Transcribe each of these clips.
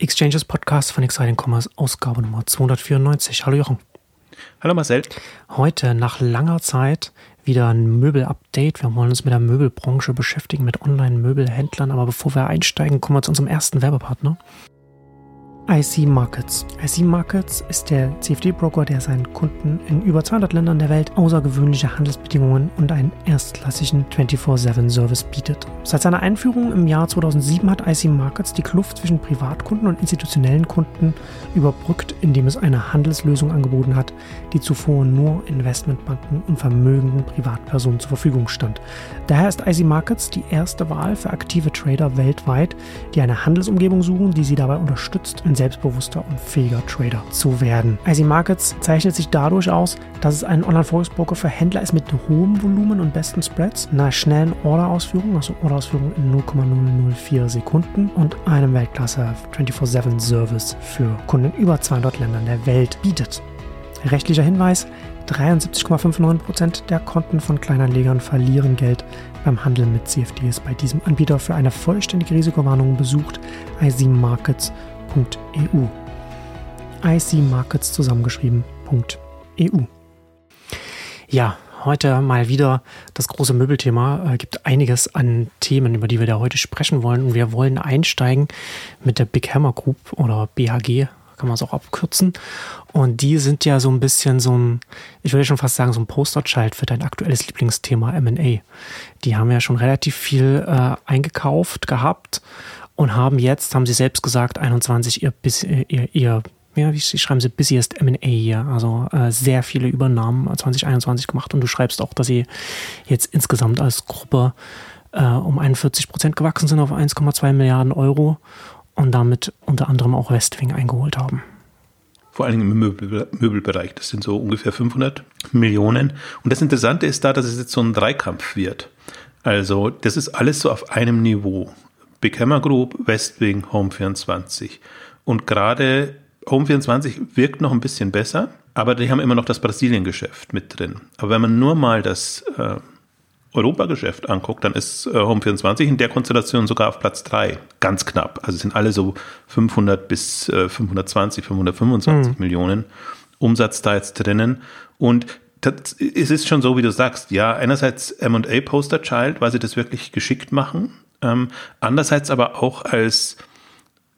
Exchanges Podcast von Exciting Commerce, Ausgabe Nummer 294. Hallo Jochen. Hallo Marcel. Heute nach langer Zeit wieder ein Möbel-Update. Wir wollen uns mit der Möbelbranche beschäftigen, mit Online-Möbelhändlern. Aber bevor wir einsteigen, kommen wir zu unserem ersten Werbepartner. IC Markets. IC Markets ist der CFD-Broker, der seinen Kunden in über 200 Ländern der Welt außergewöhnliche Handelsbedingungen und einen erstklassigen 24-7-Service bietet. Seit seiner Einführung im Jahr 2007 hat IC Markets die Kluft zwischen Privatkunden und institutionellen Kunden überbrückt, indem es eine Handelslösung angeboten hat, die zuvor nur Investmentbanken und vermögenden Privatpersonen zur Verfügung stand. Daher ist IC Markets die erste Wahl für aktive Trader weltweit, die eine Handelsumgebung suchen, die sie dabei unterstützt, ein selbstbewusster und fähiger Trader zu werden. IC Markets zeichnet sich dadurch aus, dass es ein Online-Forex-Broker für Händler ist mit hohem Volumen und besten Spreads, einer schnellen Orderausführung, also Orderausführung in 0,004 Sekunden und einem Weltklasse 24-7-Service für Kunden in über 200 Ländern der Welt bietet. Rechtlicher Hinweis: 73,59% der Konten von Kleinanlegern verlieren Geld beim Handel mit CFDs. Bei diesem Anbieter für eine vollständige Risikowarnung besucht icmarkets.eu. icmarkets zusammengeschrieben.eu. Ja, heute mal wieder das große Möbelthema. Es äh, gibt einiges an Themen, über die wir da heute sprechen wollen. Und wir wollen einsteigen mit der Big Hammer Group oder BHG kann man es auch abkürzen. Und die sind ja so ein bisschen so ein, ich würde schon fast sagen, so ein Posterchild für dein aktuelles Lieblingsthema MA. Die haben ja schon relativ viel äh, eingekauft gehabt und haben jetzt, haben sie selbst gesagt, 21 ihr, ihr, ihr ja, wie schreiben sie, busiest M&A hier, also äh, sehr viele Übernahmen 2021 gemacht und du schreibst auch, dass sie jetzt insgesamt als Gruppe äh, um 41 Prozent gewachsen sind auf 1,2 Milliarden Euro und damit unter anderem auch Westwing eingeholt haben. Vor allen Dingen im Möbel, Möbelbereich. Das sind so ungefähr 500 Millionen. Und das Interessante ist da, dass es jetzt so ein Dreikampf wird. Also das ist alles so auf einem Niveau. Big Hammer Group, Westwing, Home24. Und gerade Home24 wirkt noch ein bisschen besser, aber die haben immer noch das Brasilien-Geschäft mit drin. Aber wenn man nur mal das äh, Europageschäft anguckt, dann ist äh, Home24 in der Konstellation sogar auf Platz 3. Ganz knapp. Also sind alle so 500 bis äh, 520, 525 mhm. Millionen Umsatz da jetzt drinnen. Und das, es ist schon so, wie du sagst. Ja, einerseits M&A Poster Child, weil sie das wirklich geschickt machen. Ähm, andererseits aber auch als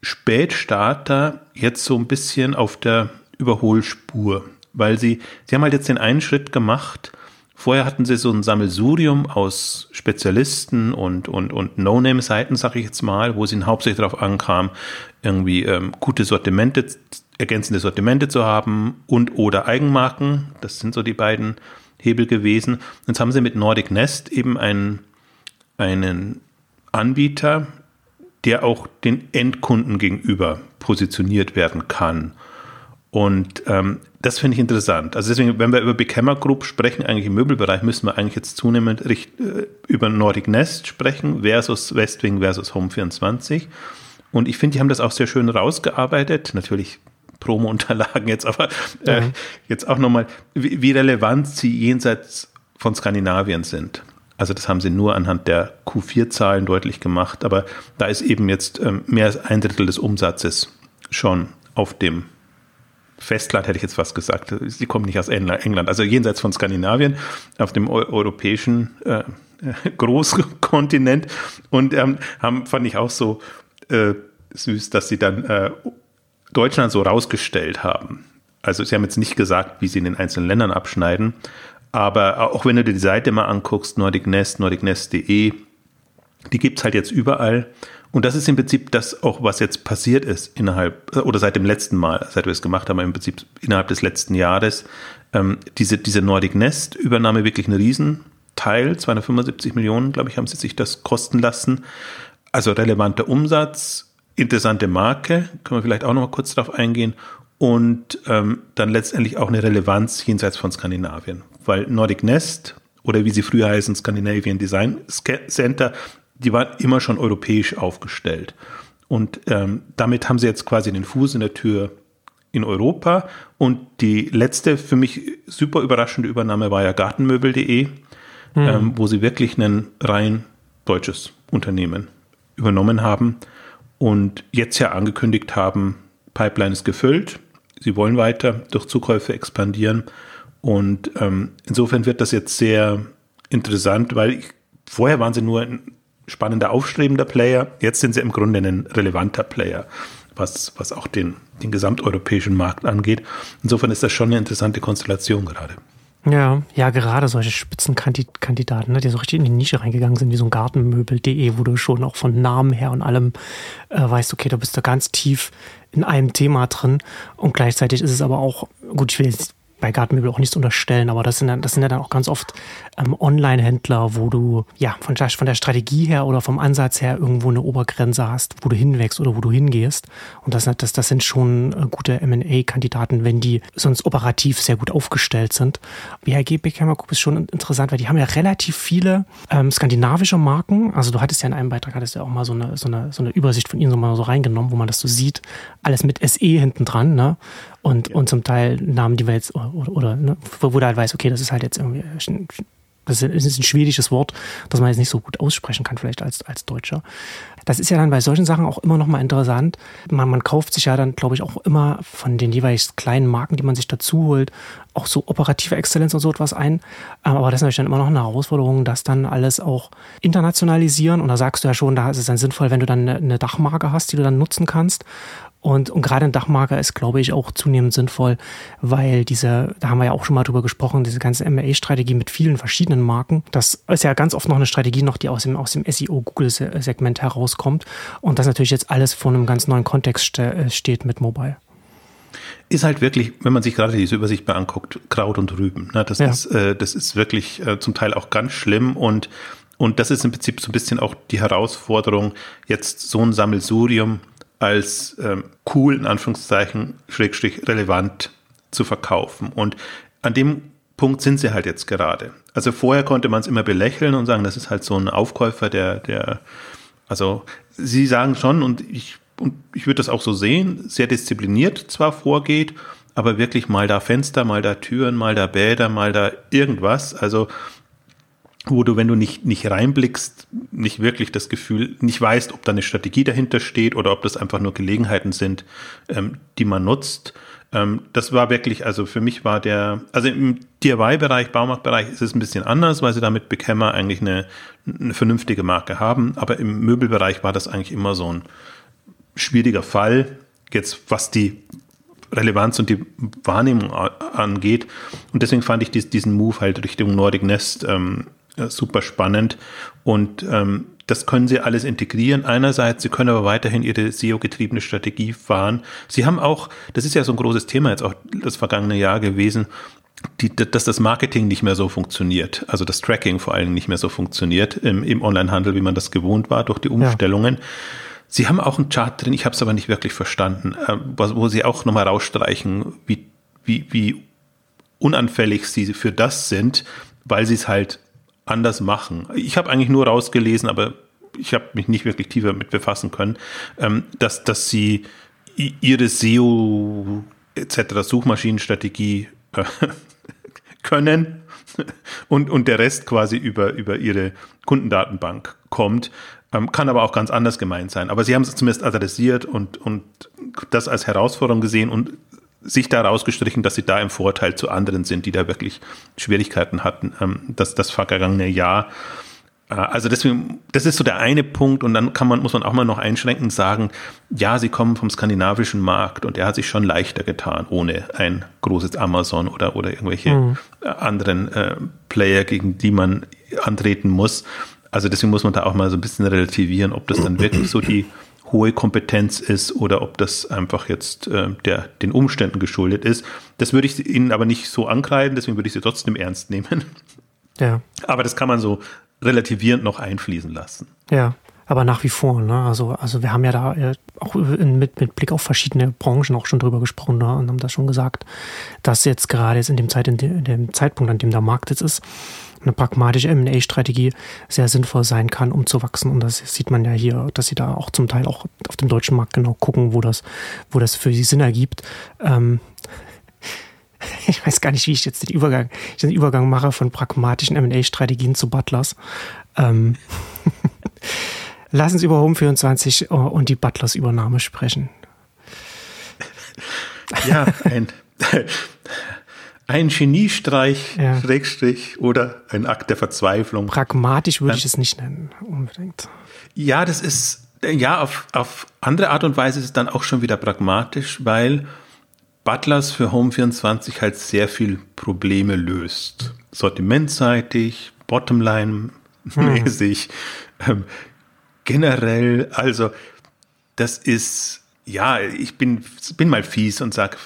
Spätstarter jetzt so ein bisschen auf der Überholspur. Weil sie, sie haben halt jetzt den einen Schritt gemacht, Vorher hatten sie so ein Sammelsurium aus Spezialisten und, und, und No-Name-Seiten, sag ich jetzt mal, wo sie hauptsächlich darauf ankam, irgendwie ähm, gute Sortimente, ergänzende Sortimente zu haben und oder Eigenmarken. Das sind so die beiden Hebel gewesen. Jetzt haben sie mit Nordic Nest eben einen, einen Anbieter, der auch den Endkunden gegenüber positioniert werden kann. Und ähm, das finde ich interessant. Also deswegen, wenn wir über Big Hammer Group sprechen, eigentlich im Möbelbereich, müssen wir eigentlich jetzt zunehmend richt, äh, über Nordic Nest sprechen versus Westwing versus Home24. Und ich finde, die haben das auch sehr schön rausgearbeitet. Natürlich Promo-Unterlagen jetzt, aber äh, mhm. jetzt auch nochmal, wie, wie relevant sie jenseits von Skandinavien sind. Also das haben sie nur anhand der Q4-Zahlen deutlich gemacht, aber da ist eben jetzt ähm, mehr als ein Drittel des Umsatzes schon auf dem Festland hätte ich jetzt fast gesagt. Sie kommen nicht aus England, also jenseits von Skandinavien, auf dem europäischen äh, Großkontinent. Und ähm, haben, fand ich auch so äh, süß, dass sie dann äh, Deutschland so rausgestellt haben. Also sie haben jetzt nicht gesagt, wie sie in den einzelnen Ländern abschneiden, aber auch wenn du dir die Seite mal anguckst, Nordic Nest, nordicnest.de, die gibt's halt jetzt überall. Und das ist im Prinzip das auch, was jetzt passiert ist innerhalb oder seit dem letzten Mal, seit wir es gemacht haben, im Prinzip innerhalb des letzten Jahres. Ähm, diese, diese Nordic Nest Übernahme wirklich ein Riesenteil, 275 Millionen, glaube ich, haben sie sich das kosten lassen. Also relevanter Umsatz, interessante Marke, können wir vielleicht auch noch mal kurz darauf eingehen. Und ähm, dann letztendlich auch eine Relevanz jenseits von Skandinavien. Weil Nordic Nest oder wie sie früher heißen, Scandinavian Design Center, die waren immer schon europäisch aufgestellt. Und ähm, damit haben sie jetzt quasi den Fuß in der Tür in Europa. Und die letzte für mich super überraschende Übernahme war ja Gartenmöbel.de, mhm. ähm, wo sie wirklich ein rein deutsches Unternehmen übernommen haben. und jetzt ja angekündigt haben, Pipeline ist gefüllt, sie wollen weiter durch Zukäufe expandieren und ähm, insofern wird das jetzt sehr interessant, weil ich, vorher waren sie nur ein spannender, aufstrebender Player, jetzt sind sie im Grunde ein relevanter Player, was, was auch den, den gesamteuropäischen Markt angeht. Insofern ist das schon eine interessante Konstellation gerade. Ja, ja, gerade solche Spitzenkandidaten, ne, die so richtig in die Nische reingegangen sind, wie so ein Gartenmöbel.de, wo du schon auch von Namen her und allem äh, weißt, okay, da bist du ganz tief in einem Thema drin. Und gleichzeitig ist es aber auch, gut, ich will jetzt bei Gartenmöbel auch nichts unterstellen, aber das sind, dann, das sind ja dann auch ganz oft ähm, Online-Händler, wo du ja von der, von der Strategie her oder vom Ansatz her irgendwo eine Obergrenze hast, wo du hinwächst oder wo du hingehst. Und das, das, das sind schon äh, gute MA-Kandidaten, wenn die sonst operativ sehr gut aufgestellt sind. BHG Beckhammer Group ist schon interessant, weil die haben ja relativ viele ähm, skandinavische Marken. Also du hattest ja in einem Beitrag, hattest ja auch mal so eine, so eine, so eine Übersicht von ihnen so mal so reingenommen, wo man das so sieht. Alles mit SE hinten dran, ne? Und, ja. und zum Teil Namen, die wir jetzt, oder, oder, ne, wo, wo du halt weißt, okay, das ist halt jetzt irgendwie, das ist ein schwedisches Wort, das man jetzt nicht so gut aussprechen kann, vielleicht als, als Deutscher. Das ist ja dann bei solchen Sachen auch immer noch mal interessant. Man, man kauft sich ja dann, glaube ich, auch immer von den jeweils kleinen Marken, die man sich dazu holt, auch so operative Exzellenz und so etwas ein. Aber das ist natürlich dann immer noch eine Herausforderung, das dann alles auch internationalisieren. Und da sagst du ja schon, da ist es dann sinnvoll, wenn du dann eine Dachmarke hast, die du dann nutzen kannst. Und, und gerade ein Dachmarker ist, glaube ich, auch zunehmend sinnvoll, weil diese, da haben wir ja auch schon mal drüber gesprochen, diese ganze MA-Strategie mit vielen verschiedenen Marken, das ist ja ganz oft noch eine Strategie noch, die aus dem, aus dem SEO-Google-Segment herauskommt und das natürlich jetzt alles vor einem ganz neuen Kontext äh, steht mit Mobile ist halt wirklich, wenn man sich gerade diese Übersicht mal anguckt, Kraut und Rüben. Ne? Das, ja. ist, äh, das ist wirklich äh, zum Teil auch ganz schlimm und, und das ist im Prinzip so ein bisschen auch die Herausforderung, jetzt so ein Sammelsurium als ähm, cool, in Anführungszeichen, schrägstrich relevant zu verkaufen. Und an dem Punkt sind sie halt jetzt gerade. Also vorher konnte man es immer belächeln und sagen, das ist halt so ein Aufkäufer, der, der, also sie sagen schon, und ich, und ich würde das auch so sehen, sehr diszipliniert zwar vorgeht, aber wirklich mal da Fenster, mal da Türen, mal da Bäder, mal da irgendwas. Also wo du, wenn du nicht, nicht reinblickst, nicht wirklich das Gefühl, nicht weißt, ob da eine Strategie dahinter steht oder ob das einfach nur Gelegenheiten sind, ähm, die man nutzt. Ähm, das war wirklich, also für mich war der, also im DIY-Bereich, Baumarktbereich ist es ein bisschen anders, weil sie damit Bekämmer eigentlich eine, eine vernünftige Marke haben, aber im Möbelbereich war das eigentlich immer so ein schwieriger Fall, jetzt was die Relevanz und die Wahrnehmung angeht. Und deswegen fand ich diesen Move halt Richtung Nordic Nest ähm, super spannend. Und ähm, das können sie alles integrieren. Einerseits, sie können aber weiterhin ihre SEO-getriebene Strategie fahren. Sie haben auch, das ist ja so ein großes Thema jetzt auch das vergangene Jahr gewesen, die, dass das Marketing nicht mehr so funktioniert, also das Tracking vor allem nicht mehr so funktioniert im, im Onlinehandel, wie man das gewohnt war durch die Umstellungen. Ja. Sie haben auch einen Chart drin, ich habe es aber nicht wirklich verstanden, äh, wo Sie auch nochmal rausstreichen, wie, wie, wie unanfällig Sie für das sind, weil Sie es halt anders machen. Ich habe eigentlich nur rausgelesen, aber ich habe mich nicht wirklich tiefer mit befassen können, ähm, dass, dass sie ihre SEO etc. Suchmaschinenstrategie äh, können und, und der Rest quasi über, über ihre Kundendatenbank kommt. Ähm, kann aber auch ganz anders gemeint sein. Aber sie haben es zumindest adressiert und, und das als Herausforderung gesehen und sich da rausgestrichen, dass sie da im Vorteil zu anderen sind, die da wirklich Schwierigkeiten hatten, ähm, das, das vergangene Jahr. Äh, also deswegen, das ist so der eine Punkt und dann kann man, muss man auch mal noch einschränkend sagen, ja, sie kommen vom skandinavischen Markt und er hat sich schon leichter getan, ohne ein großes Amazon oder, oder irgendwelche mhm. anderen äh, Player, gegen die man antreten muss. Also deswegen muss man da auch mal so ein bisschen relativieren, ob das dann wirklich so die hohe Kompetenz ist oder ob das einfach jetzt äh, der, den Umständen geschuldet ist. Das würde ich Ihnen aber nicht so ankreiden, deswegen würde ich Sie trotzdem ernst nehmen. Ja. Aber das kann man so relativierend noch einfließen lassen. Ja, aber nach wie vor, ne? Also, also wir haben ja da äh, auch in, mit, mit Blick auf verschiedene Branchen auch schon drüber gesprochen ne? und haben das schon gesagt, dass jetzt gerade jetzt in dem, Zeit, in, de, in dem Zeitpunkt, an dem der Markt jetzt ist, eine pragmatische M&A-Strategie sehr sinnvoll sein kann, um zu wachsen. Und das sieht man ja hier, dass sie da auch zum Teil auch auf dem deutschen Markt genau gucken, wo das, wo das für sie Sinn ergibt. Ähm, ich weiß gar nicht, wie ich jetzt den Übergang, den Übergang mache von pragmatischen M&A-Strategien zu Butlers. Ähm Lass uns über Home 24 und die Butlers Übernahme sprechen. Ja, ein, ein Geniestreich, ja. Schrägstrich oder ein Akt der Verzweiflung. Pragmatisch würde ich es nicht nennen, unbedingt. Ja, das ist, ja, auf, auf andere Art und Weise ist es dann auch schon wieder pragmatisch, weil Butlers für Home 24 halt sehr viel Probleme löst. Sortimentseitig, Bottomline-mäßig, hm. ähm, generell, also das ist, ja, ich bin, bin mal fies und sage,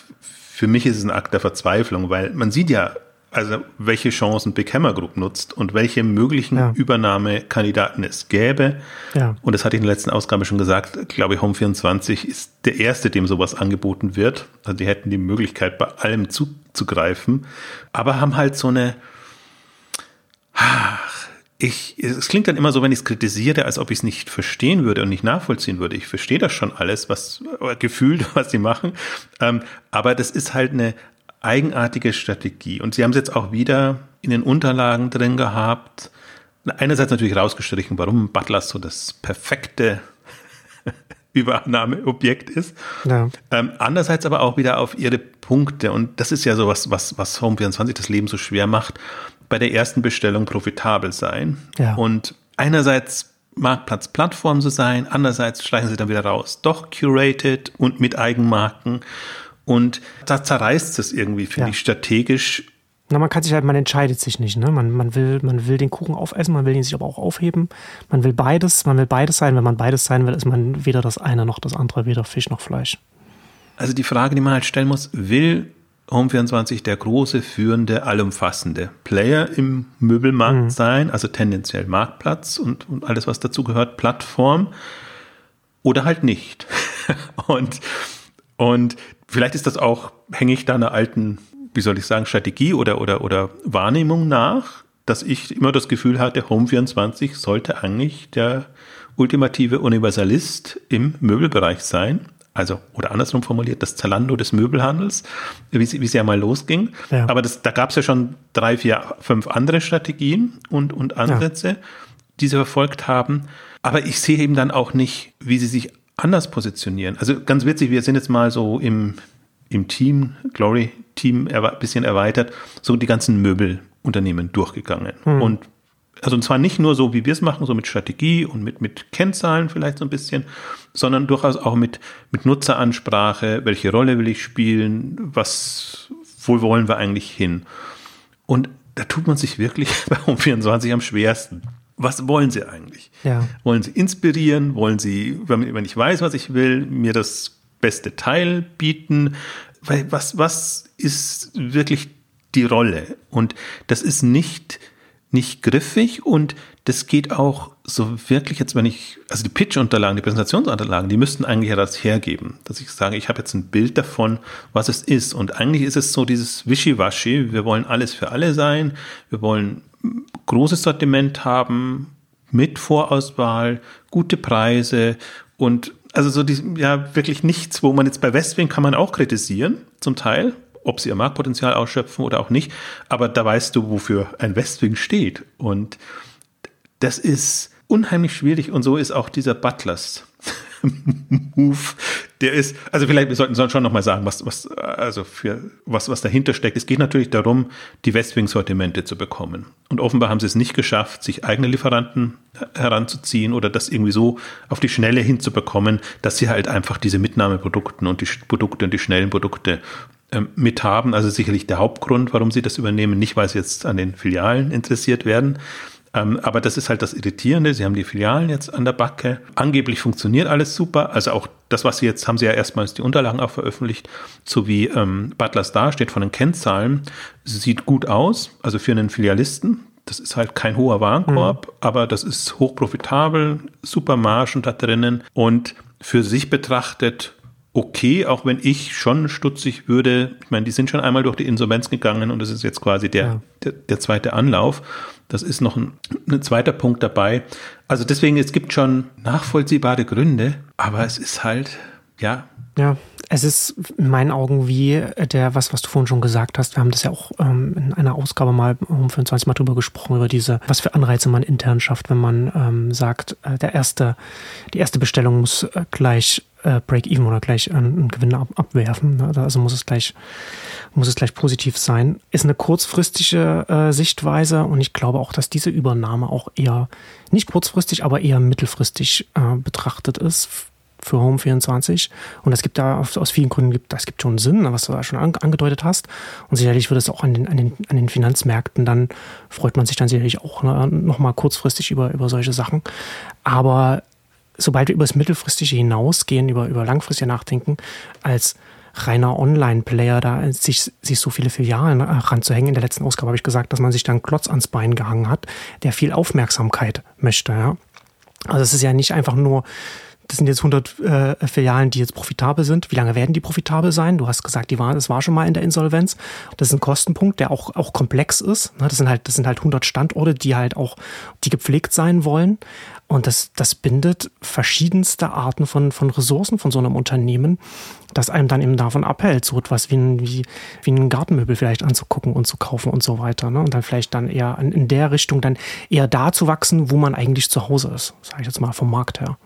für mich ist es ein Akt der Verzweiflung, weil man sieht ja, also welche Chancen Big Hammer Group nutzt und welche möglichen ja. Übernahmekandidaten es gäbe. Ja. Und das hatte ich in der letzten Ausgabe schon gesagt, glaube ich, Home24 ist der erste, dem sowas angeboten wird. Also die hätten die Möglichkeit, bei allem zuzugreifen, aber haben halt so eine, ich, es klingt dann immer so, wenn ich es kritisiere, als ob ich es nicht verstehen würde und nicht nachvollziehen würde. Ich verstehe das schon alles, was gefühlt, was sie machen. Ähm, aber das ist halt eine eigenartige Strategie. Und sie haben es jetzt auch wieder in den Unterlagen drin gehabt. Einerseits natürlich rausgestrichen, warum Butler so das perfekte Übernahmeobjekt ist. Ja. Ähm, andererseits aber auch wieder auf ihre Punkte. Und das ist ja so was, was, was Home24 das Leben so schwer macht. Bei der ersten Bestellung profitabel sein. Ja. Und einerseits Marktplatz Plattform zu sein, andererseits streichen sie dann wieder raus. Doch curated und mit Eigenmarken. Und da zerreißt es irgendwie, finde ja. ich, strategisch. Na, man kann sich halt, man entscheidet sich nicht, ne? Man, man, will, man will den Kuchen aufessen, man will ihn sich aber auch aufheben. Man will beides, man will beides sein. Wenn man beides sein will, ist man weder das eine noch das andere, weder Fisch noch Fleisch. Also die Frage, die man halt stellen muss, will Home24 der große, führende, allumfassende Player im Möbelmarkt mhm. sein, also tendenziell Marktplatz und, und alles, was dazu gehört, Plattform, oder halt nicht. und, und vielleicht ist das auch, hänge ich da einer alten, wie soll ich sagen, Strategie oder, oder, oder Wahrnehmung nach, dass ich immer das Gefühl hatte, Home24 sollte eigentlich der ultimative Universalist im Möbelbereich sein. Also, oder andersrum formuliert, das Zalando des Möbelhandels, wie sie, wie sie ja mal losging. Ja. Aber das, da gab es ja schon drei, vier, fünf andere Strategien und, und Ansätze, ja. die sie verfolgt haben. Aber ich sehe eben dann auch nicht, wie sie sich anders positionieren. Also ganz witzig, wir sind jetzt mal so im, im Team, Glory-Team, ein bisschen erweitert, so die ganzen Möbelunternehmen durchgegangen. Hm. Und also und zwar nicht nur so, wie wir es machen, so mit Strategie und mit, mit Kennzahlen vielleicht so ein bisschen, sondern durchaus auch mit, mit Nutzeransprache, welche Rolle will ich spielen, was, wo wollen wir eigentlich hin? Und da tut man sich wirklich bei Home24 am schwersten was wollen sie eigentlich? Ja. Wollen sie inspirieren? Wollen sie, wenn ich weiß, was ich will, mir das beste Teil bieten? Was, was ist wirklich die Rolle? Und das ist nicht, nicht griffig und das geht auch so wirklich jetzt, wenn ich, also die Pitch-Unterlagen, die Präsentationsunterlagen, die müssten eigentlich ja das hergeben, dass ich sage, ich habe jetzt ein Bild davon, was es ist. Und eigentlich ist es so dieses Wischiwaschi, wir wollen alles für alle sein, wir wollen großes Sortiment haben, mit Vorauswahl, gute Preise und also so die, ja wirklich nichts, wo man jetzt bei Westwing kann man auch kritisieren, zum Teil, ob sie ihr Marktpotenzial ausschöpfen oder auch nicht, aber da weißt du, wofür ein Westwing steht und das ist unheimlich schwierig und so ist auch dieser Butlers Move, der ist, also vielleicht, wir sollten schon nochmal sagen, was, was, also für, was, was dahinter steckt. Es geht natürlich darum, die Westwing-Sortimente zu bekommen. Und offenbar haben sie es nicht geschafft, sich eigene Lieferanten heranzuziehen oder das irgendwie so auf die Schnelle hinzubekommen, dass sie halt einfach diese Mitnahmeprodukten und die Produkte und die schnellen Produkte mit haben. Also sicherlich der Hauptgrund, warum sie das übernehmen. Nicht, weil sie jetzt an den Filialen interessiert werden, ähm, aber das ist halt das Irritierende. Sie haben die Filialen jetzt an der Backe. Angeblich funktioniert alles super. Also auch das, was Sie jetzt haben, Sie ja erstmals die Unterlagen auch veröffentlicht, so wie ähm, Butlers da steht von den Kennzahlen. Sieht gut aus. Also für einen Filialisten. Das ist halt kein hoher Warenkorb, mhm. aber das ist hochprofitabel, super Margen da drinnen und für sich betrachtet okay, auch wenn ich schon stutzig würde. Ich meine, die sind schon einmal durch die Insolvenz gegangen und das ist jetzt quasi der, ja. der, der, zweite Anlauf. Das ist noch ein, ein zweiter Punkt dabei. Also deswegen, es gibt schon nachvollziehbare Gründe, aber es ist halt, ja. Ja, Es ist in meinen Augen wie der, was, was du vorhin schon gesagt hast. Wir haben das ja auch ähm, in einer Ausgabe mal um 25 Mal drüber gesprochen, über diese, was für Anreize man intern schafft, wenn man ähm, sagt, äh, der erste, die erste Bestellung muss äh, gleich äh, Break-Even oder gleich einen Gewinn ab, abwerfen. Ne? Also muss es gleich, muss es gleich positiv sein. Ist eine kurzfristige äh, Sichtweise und ich glaube auch, dass diese Übernahme auch eher nicht kurzfristig, aber eher mittelfristig äh, betrachtet ist für Home 24. Und es gibt da aus vielen Gründen, gibt, das gibt schon Sinn, was du da schon angedeutet hast. Und sicherlich wird es auch an den, an den, an den Finanzmärkten, dann freut man sich dann sicherlich auch ne, nochmal kurzfristig über, über solche Sachen. Aber sobald wir über das Mittelfristige hinausgehen, über, über langfristige Nachdenken, als reiner Online-Player da sich, sich so viele Filialen äh, ranzuhängen. In der letzten Ausgabe habe ich gesagt, dass man sich dann Klotz ans Bein gehangen hat, der viel Aufmerksamkeit möchte. Ja? Also es ist ja nicht einfach nur das sind jetzt 100 äh, Filialen, die jetzt profitabel sind. Wie lange werden die profitabel sein? Du hast gesagt, die waren, das war schon mal in der Insolvenz. Das ist ein Kostenpunkt, der auch, auch komplex ist. Ne? Das sind halt, das sind halt 100 Standorte, die halt auch, die gepflegt sein wollen. Und das, das bindet verschiedenste Arten von, von Ressourcen von so einem Unternehmen, das einem dann eben davon abhält, so etwas wie ein, wie, wie ein Gartenmöbel vielleicht anzugucken und zu kaufen und so weiter. Ne? Und dann vielleicht dann eher in der Richtung dann eher da zu wachsen, wo man eigentlich zu Hause ist, sage ich jetzt mal vom Markt her.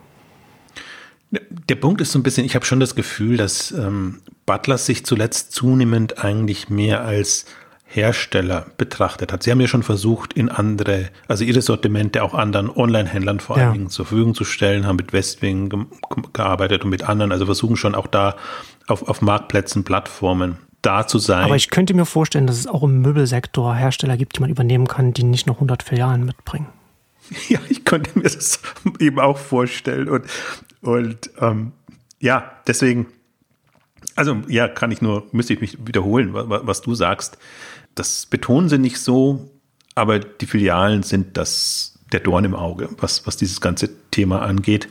Der Punkt ist so ein bisschen, ich habe schon das Gefühl, dass ähm, Butlers sich zuletzt zunehmend eigentlich mehr als Hersteller betrachtet hat. Sie haben ja schon versucht, in andere, also ihre Sortimente auch anderen Online-Händlern vor ja. allen Dingen zur Verfügung zu stellen, haben mit Westwing ge gearbeitet und mit anderen, also versuchen schon auch da auf, auf Marktplätzen, Plattformen da zu sein. Aber ich könnte mir vorstellen, dass es auch im Möbelsektor Hersteller gibt, die man übernehmen kann, die nicht noch 100 Filialen mitbringen. Ja, ich könnte mir das eben auch vorstellen. Und und ähm, ja, deswegen, also ja, kann ich nur, müsste ich mich wiederholen, was, du sagst. Das betonen sie nicht so, aber die Filialen sind das der Dorn im Auge, was, was dieses ganze Thema angeht.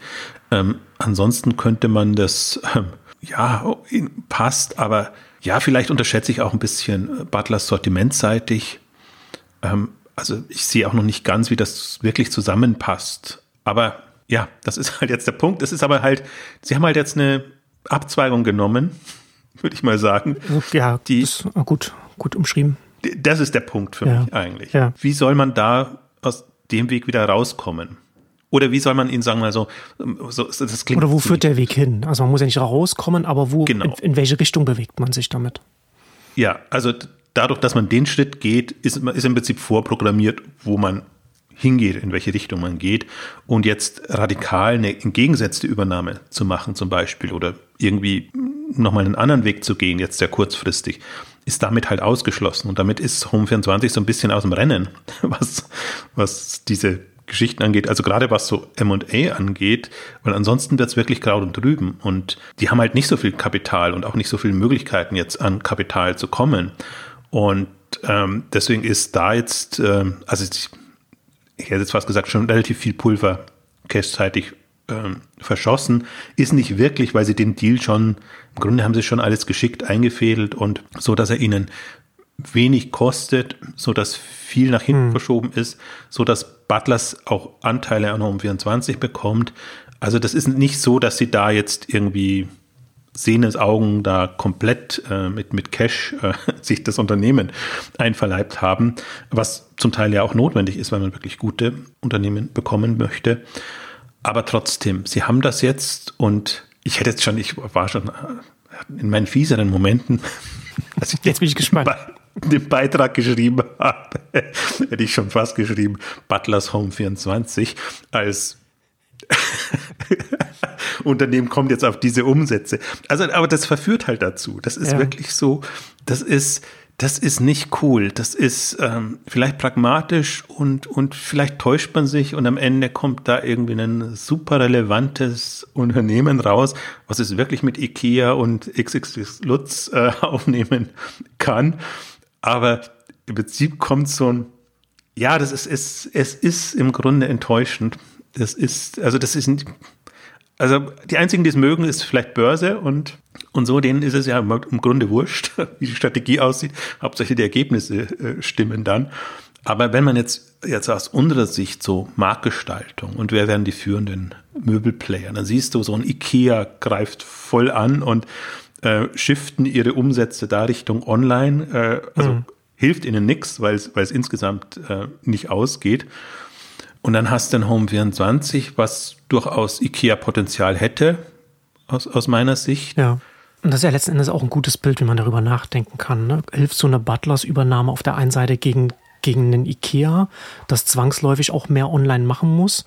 Ähm, ansonsten könnte man das, ähm, ja, passt, aber ja, vielleicht unterschätze ich auch ein bisschen Butlers sortimentseitig. Ähm, also ich sehe auch noch nicht ganz, wie das wirklich zusammenpasst. Aber ja, das ist halt jetzt der Punkt. Das ist aber halt, sie haben halt jetzt eine Abzweigung genommen, würde ich mal sagen. Ja, die ist gut, gut umschrieben. Das ist der Punkt für ja. mich eigentlich. Ja. Wie soll man da aus dem Weg wieder rauskommen? Oder wie soll man ihn sagen, also so, das klingt Oder wo führt der Weg hin? Also man muss ja nicht rauskommen, aber wo genau. in, in welche Richtung bewegt man sich damit? Ja, also dadurch, dass man den Schritt geht, ist, ist im Prinzip vorprogrammiert, wo man hingeht, in welche Richtung man geht. Und jetzt radikal eine entgegengesetzte Übernahme zu machen zum Beispiel oder irgendwie nochmal einen anderen Weg zu gehen, jetzt sehr kurzfristig, ist damit halt ausgeschlossen. Und damit ist Home24 so ein bisschen aus dem Rennen, was, was diese Geschichten angeht, also gerade was so M&A angeht, weil ansonsten wird es wirklich Kraut und drüben und die haben halt nicht so viel Kapital und auch nicht so viele Möglichkeiten jetzt an Kapital zu kommen. Und ähm, deswegen ist da jetzt, ähm, also ich, ich hätte jetzt fast gesagt, schon relativ viel Pulver cashzeitig ähm, verschossen. Ist nicht wirklich, weil sie den Deal schon, im Grunde haben sie schon alles geschickt eingefädelt und so, dass er ihnen wenig kostet, so dass viel nach hinten hm. verschoben ist, so dass Butlers auch Anteile an Home 24 bekommt. Also das ist nicht so, dass sie da jetzt irgendwie sehnes Augen da komplett äh, mit, mit Cash äh, sich das Unternehmen einverleibt haben, was zum Teil ja auch notwendig ist, weil man wirklich gute Unternehmen bekommen möchte. Aber trotzdem, sie haben das jetzt und ich hätte jetzt schon, ich war schon äh, in meinen fieseren Momenten, als ich jetzt bin ich gespannt. den Beitrag geschrieben habe, hätte ich schon fast geschrieben, Butlers Home 24 als Unternehmen kommt jetzt auf diese Umsätze. Also, aber das verführt halt dazu. Das ist ja. wirklich so, das ist, das ist nicht cool. Das ist ähm, vielleicht pragmatisch und, und vielleicht täuscht man sich und am Ende kommt da irgendwie ein super relevantes Unternehmen raus, was es wirklich mit IKEA und XXX Lutz äh, aufnehmen kann. Aber im Prinzip kommt so ein, ja, das ist, es, es ist im Grunde enttäuschend. Das ist, also das ist, also die einzigen, die es mögen, ist vielleicht Börse und, und so, denen ist es ja im Grunde wurscht, wie die Strategie aussieht. Hauptsächlich die Ergebnisse äh, stimmen dann. Aber wenn man jetzt, jetzt aus unserer Sicht so Marktgestaltung und wer wären die führenden Möbelplayer, dann siehst du, so ein Ikea greift voll an und äh, shiften ihre Umsätze da Richtung Online. Äh, also mhm. hilft ihnen nichts, weil es insgesamt äh, nicht ausgeht. Und dann hast du ein Home 24, was durchaus IKEA-Potenzial hätte, aus, aus meiner Sicht. Ja. Und das ist ja letzten Endes auch ein gutes Bild, wenn man darüber nachdenken kann. Ne? Hilft so eine Butlers-Übernahme auf der einen Seite gegen, gegen einen IKEA, das zwangsläufig auch mehr online machen muss?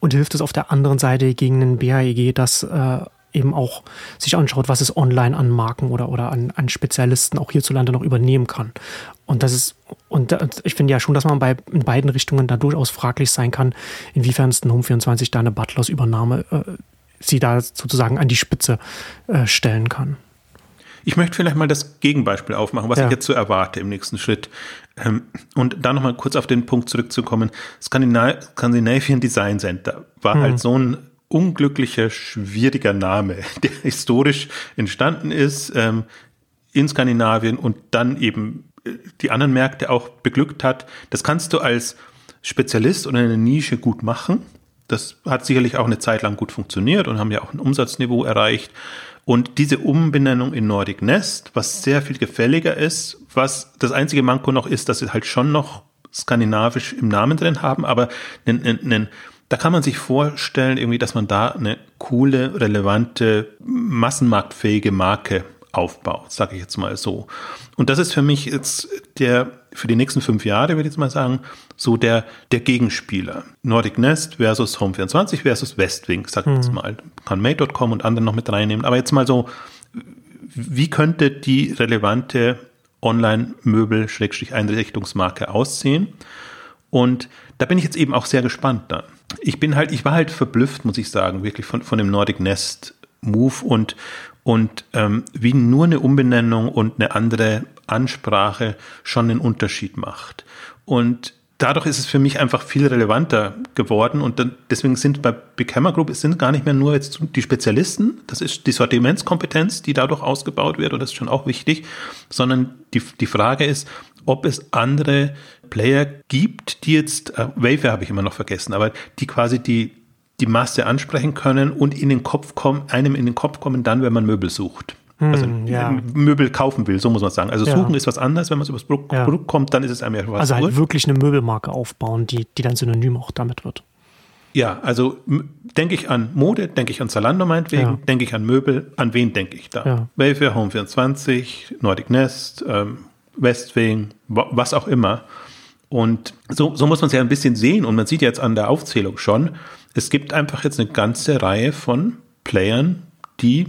Und hilft es auf der anderen Seite gegen einen BAEG, das äh, eben auch sich anschaut, was es online an Marken oder, oder an, an Spezialisten auch hierzulande noch übernehmen kann. Und das ist, und ich finde ja schon, dass man bei in beiden Richtungen da durchaus fraglich sein kann, inwiefern es ein Home 24 da eine Butlers Übernahme äh, sie da sozusagen an die Spitze äh, stellen kann. Ich möchte vielleicht mal das Gegenbeispiel aufmachen, was ja. ich jetzt so erwarte im nächsten Schritt. Ähm, und da nochmal kurz auf den Punkt zurückzukommen. Scandinavian Design Center war hm. halt so ein unglücklicher, schwieriger Name, der historisch entstanden ist ähm, in Skandinavien und dann eben äh, die anderen Märkte auch beglückt hat. Das kannst du als Spezialist oder eine Nische gut machen. Das hat sicherlich auch eine Zeit lang gut funktioniert und haben ja auch ein Umsatzniveau erreicht. Und diese Umbenennung in Nordic Nest, was sehr viel gefälliger ist, was das einzige Manko noch ist, dass sie halt schon noch skandinavisch im Namen drin haben, aber einen, einen, da kann man sich vorstellen, irgendwie, dass man da eine coole, relevante, massenmarktfähige Marke aufbaut, sage ich jetzt mal so. Und das ist für mich jetzt der, für die nächsten fünf Jahre, würde ich jetzt mal sagen, so der, der Gegenspieler. Nordic Nest versus Home24 versus Westwing, sag ich jetzt mhm. mal. Kann Made.com und andere noch mit reinnehmen. Aber jetzt mal so, wie könnte die relevante Online-Möbel-Einrichtungsmarke aussehen? Und da bin ich jetzt eben auch sehr gespannt dann. Ich bin halt, ich war halt verblüfft, muss ich sagen, wirklich von, von dem Nordic Nest Move und, und ähm, wie nur eine Umbenennung und eine andere Ansprache schon einen Unterschied macht. Und dadurch ist es für mich einfach viel relevanter geworden und dann, deswegen sind bei Big Hammer Group es sind gar nicht mehr nur jetzt die Spezialisten, das ist die Sortimentskompetenz, die dadurch ausgebaut wird und das ist schon auch wichtig, sondern die, die Frage ist, ob es andere Player gibt, die jetzt, äh, Wayfair habe ich immer noch vergessen, aber die quasi die, die Masse ansprechen können und in den Kopf kommen, einem in den Kopf kommen dann, wenn man Möbel sucht. Hm, also ja. Möbel kaufen will, so muss man sagen. Also suchen ja. ist was anderes, wenn man über das Produkt, ja. Produkt kommt, dann ist es einem ja was. Also halt gut. wirklich eine Möbelmarke aufbauen, die, die dann synonym auch damit wird. Ja, also denke ich an Mode, denke ich an Zalando meinetwegen, denke ich an Möbel, an wen denke ich da? Ja. Wayfair, Home24, Nordic Nest, ähm, Westwing, was auch immer. Und so, so muss man es ja ein bisschen sehen und man sieht jetzt an der Aufzählung schon, es gibt einfach jetzt eine ganze Reihe von Playern, die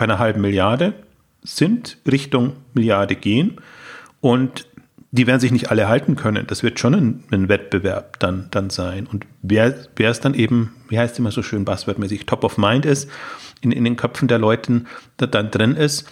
bei einer halben Milliarde sind, Richtung Milliarde gehen und die werden sich nicht alle halten können. Das wird schon ein, ein Wettbewerb dann, dann sein. Und wer, es dann eben, wie heißt es immer so schön buzzwordmäßig, top of mind ist, in, in den Köpfen der Leuten da dann drin ist,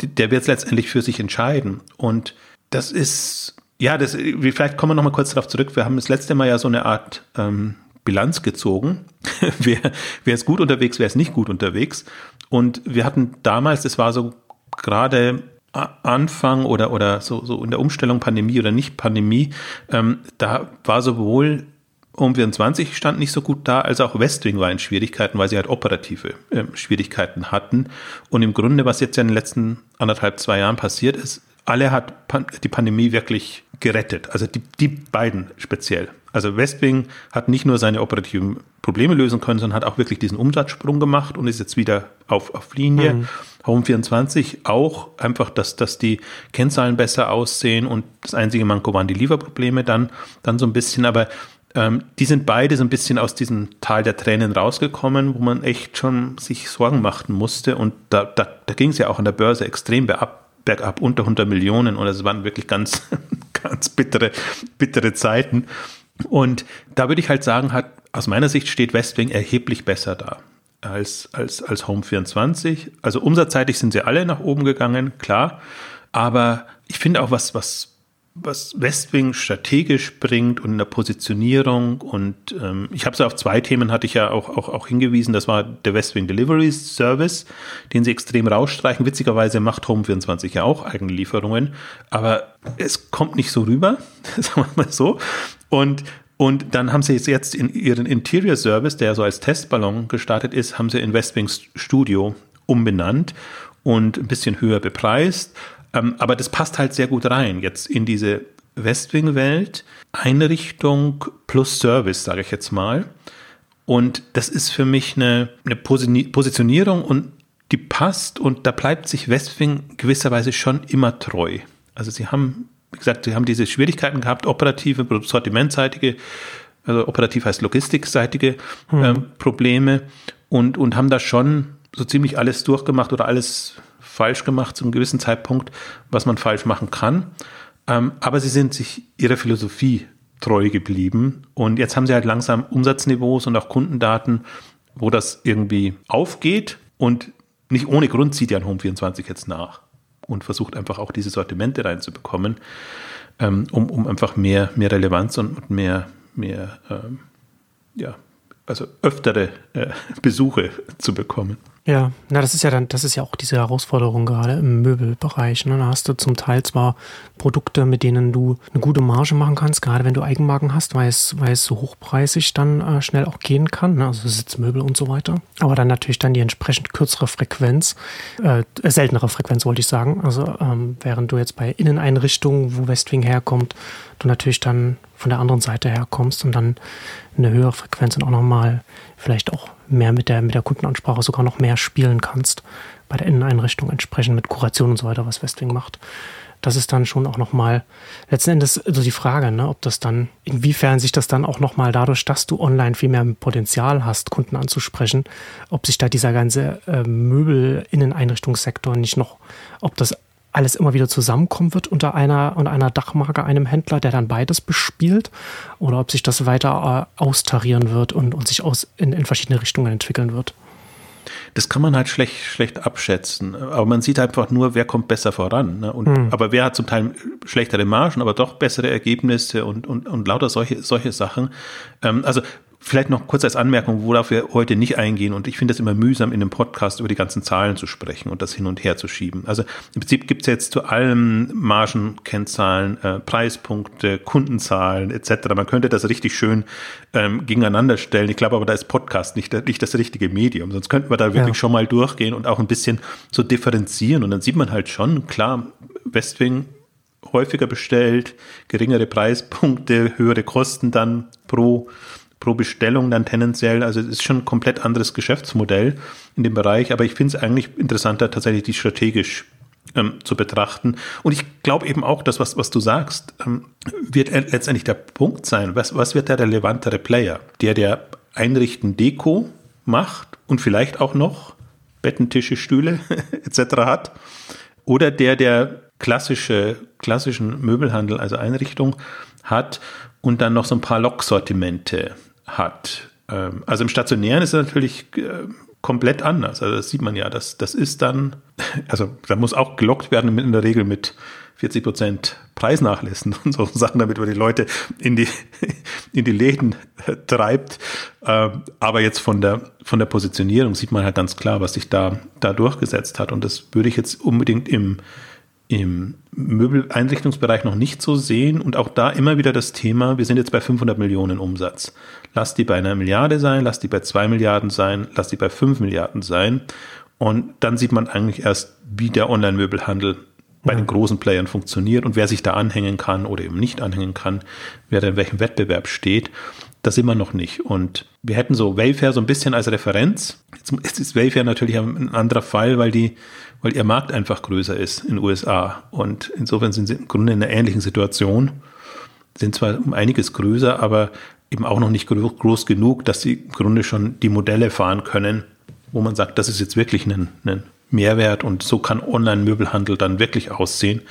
der wird es letztendlich für sich entscheiden. Und das ist, ja, das, vielleicht kommen wir nochmal kurz darauf zurück. Wir haben das letzte Mal ja so eine Art ähm, Bilanz gezogen. wer, wer ist gut unterwegs, wer ist nicht gut unterwegs. Und wir hatten damals, das war so gerade Anfang oder, oder so, so in der Umstellung Pandemie oder nicht Pandemie, ähm, da war sowohl um 24 stand nicht so gut da, als auch Westwing war in Schwierigkeiten, weil sie halt operative äh, Schwierigkeiten hatten. Und im Grunde, was jetzt ja in den letzten anderthalb, zwei Jahren passiert ist, alle hat Pan die Pandemie wirklich gerettet. Also die, die beiden speziell. Also Westwing hat nicht nur seine operativen Probleme lösen können, sondern hat auch wirklich diesen Umsatzsprung gemacht und ist jetzt wieder auf, auf Linie. Mhm. Home 24 auch einfach, dass, dass die Kennzahlen besser aussehen und das einzige Manko waren die Lieferprobleme dann, dann so ein bisschen. Aber ähm, die sind beide so ein bisschen aus diesem Tal der Tränen rausgekommen, wo man echt schon sich Sorgen machen musste. Und da, da, da ging es ja auch an der Börse extrem bergab, bergab unter 100 Millionen. Und es waren wirklich ganz, ganz bittere, bittere Zeiten. Und da würde ich halt sagen, hat aus meiner Sicht steht Westwing erheblich besser da als, als, als Home 24. Also umsatzseitig sind sie alle nach oben gegangen, klar. Aber ich finde auch, was, was was Westwing strategisch bringt und in der Positionierung und ähm, ich habe es auf zwei Themen hatte ich ja auch, auch, auch hingewiesen, das war der Westwing Delivery Service, den sie extrem rausstreichen. Witzigerweise macht Home24 ja auch eigene Lieferungen, aber es kommt nicht so rüber, sagen wir mal so. Und und dann haben sie jetzt in ihren Interior Service, der so als Testballon gestartet ist, haben sie in Westwings Studio umbenannt und ein bisschen höher bepreist. Ähm, aber das passt halt sehr gut rein jetzt in diese Westwing-Welt. Einrichtung plus Service, sage ich jetzt mal. Und das ist für mich eine, eine Positionierung und die passt und da bleibt sich Westwing gewisserweise schon immer treu. Also sie haben, wie gesagt, sie haben diese Schwierigkeiten gehabt, operative, sortimentseitige, also operativ heißt logistikseitige hm. äh, Probleme und, und haben da schon so ziemlich alles durchgemacht oder alles falsch gemacht zu einem gewissen Zeitpunkt, was man falsch machen kann. Ähm, aber sie sind sich ihrer Philosophie treu geblieben und jetzt haben sie halt langsam Umsatzniveaus und auch Kundendaten, wo das irgendwie aufgeht und nicht ohne Grund zieht ja ein Home24 jetzt nach und versucht einfach auch diese Sortimente reinzubekommen, ähm, um, um einfach mehr, mehr Relevanz und mehr, mehr ähm, ja, also öftere äh, Besuche zu bekommen. Ja, na, das ist ja dann, das ist ja auch diese Herausforderung gerade im Möbelbereich. Ne? Da hast du zum Teil zwar Produkte, mit denen du eine gute Marge machen kannst, gerade wenn du Eigenmarken hast, weil es, weil es so hochpreisig dann äh, schnell auch gehen kann, ne? also Sitzmöbel und so weiter. Aber dann natürlich dann die entsprechend kürzere Frequenz, äh, seltenere Frequenz wollte ich sagen. Also ähm, während du jetzt bei Inneneinrichtungen, wo Westwing herkommt, du natürlich dann von der anderen Seite herkommst und dann eine höhere Frequenz und auch nochmal vielleicht auch mehr mit der, mit der Kundenansprache sogar noch mehr spielen kannst bei der Inneneinrichtung entsprechend mit Kuration und so weiter, was Westwing macht. Das ist dann schon auch nochmal letzten Endes also die Frage, ne, ob das dann, inwiefern sich das dann auch nochmal dadurch, dass du online viel mehr Potenzial hast, Kunden anzusprechen, ob sich da dieser ganze äh, Möbel-Inneneinrichtungssektor nicht noch, ob das alles immer wieder zusammenkommen wird unter einer, unter einer Dachmarke, einem Händler, der dann beides bespielt, oder ob sich das weiter äh, austarieren wird und, und sich aus, in, in verschiedene Richtungen entwickeln wird. Das kann man halt schlecht, schlecht abschätzen. Aber man sieht einfach nur, wer kommt besser voran. Ne? Und, hm. Aber wer hat zum Teil schlechtere Margen, aber doch bessere Ergebnisse und, und, und lauter solche, solche Sachen. Ähm, also Vielleicht noch kurz als Anmerkung, worauf wir heute nicht eingehen. Und ich finde es immer mühsam, in einem Podcast über die ganzen Zahlen zu sprechen und das hin und her zu schieben. Also im Prinzip gibt es jetzt zu allem Margenkennzahlen, äh, Preispunkte, Kundenzahlen etc. Man könnte das richtig schön ähm, gegeneinander stellen. Ich glaube aber, da ist Podcast nicht, nicht das richtige Medium. Sonst könnten wir da wirklich ja. schon mal durchgehen und auch ein bisschen so differenzieren. Und dann sieht man halt schon, klar, Westwing häufiger bestellt, geringere Preispunkte, höhere Kosten dann pro pro Bestellung dann tendenziell. Also es ist schon ein komplett anderes Geschäftsmodell in dem Bereich, aber ich finde es eigentlich interessanter, tatsächlich die strategisch ähm, zu betrachten. Und ich glaube eben auch, dass was, was du sagst, ähm, wird letztendlich der Punkt sein. Was, was wird der relevantere Player? Der, der Einrichten Deko macht und vielleicht auch noch Betten, Tische, Stühle etc. hat? Oder der, der klassische, klassischen Möbelhandel, also Einrichtung hat und dann noch so ein paar Loksortimente hat. Ähm, also im Stationären ist es natürlich äh, komplett anders. Also das sieht man ja, das, das ist dann, also da muss auch gelockt werden in der Regel mit 40 Prozent Preisnachlässen und so Sachen, damit man die Leute in die, in die Läden treibt. Ähm, aber jetzt von der, von der Positionierung sieht man halt ganz klar, was sich da, da durchgesetzt hat. Und das würde ich jetzt unbedingt im, im Möbeleinrichtungsbereich noch nicht so sehen und auch da immer wieder das Thema, wir sind jetzt bei 500 Millionen Umsatz. Lass die bei einer Milliarde sein, lass die bei zwei Milliarden sein, lass die bei fünf Milliarden sein und dann sieht man eigentlich erst, wie der Online-Möbelhandel bei den großen Playern funktioniert und wer sich da anhängen kann oder eben nicht anhängen kann, wer da in welchem Wettbewerb steht. Das wir noch nicht. Und wir hätten so Wayfair so ein bisschen als Referenz. Jetzt ist Wayfair natürlich ein anderer Fall, weil die weil ihr Markt einfach größer ist in den USA. Und insofern sind sie im Grunde in einer ähnlichen Situation. Sind zwar um einiges größer, aber eben auch noch nicht groß genug, dass sie im Grunde schon die Modelle fahren können, wo man sagt, das ist jetzt wirklich ein, ein Mehrwert und so kann Online-Möbelhandel dann wirklich aussehen.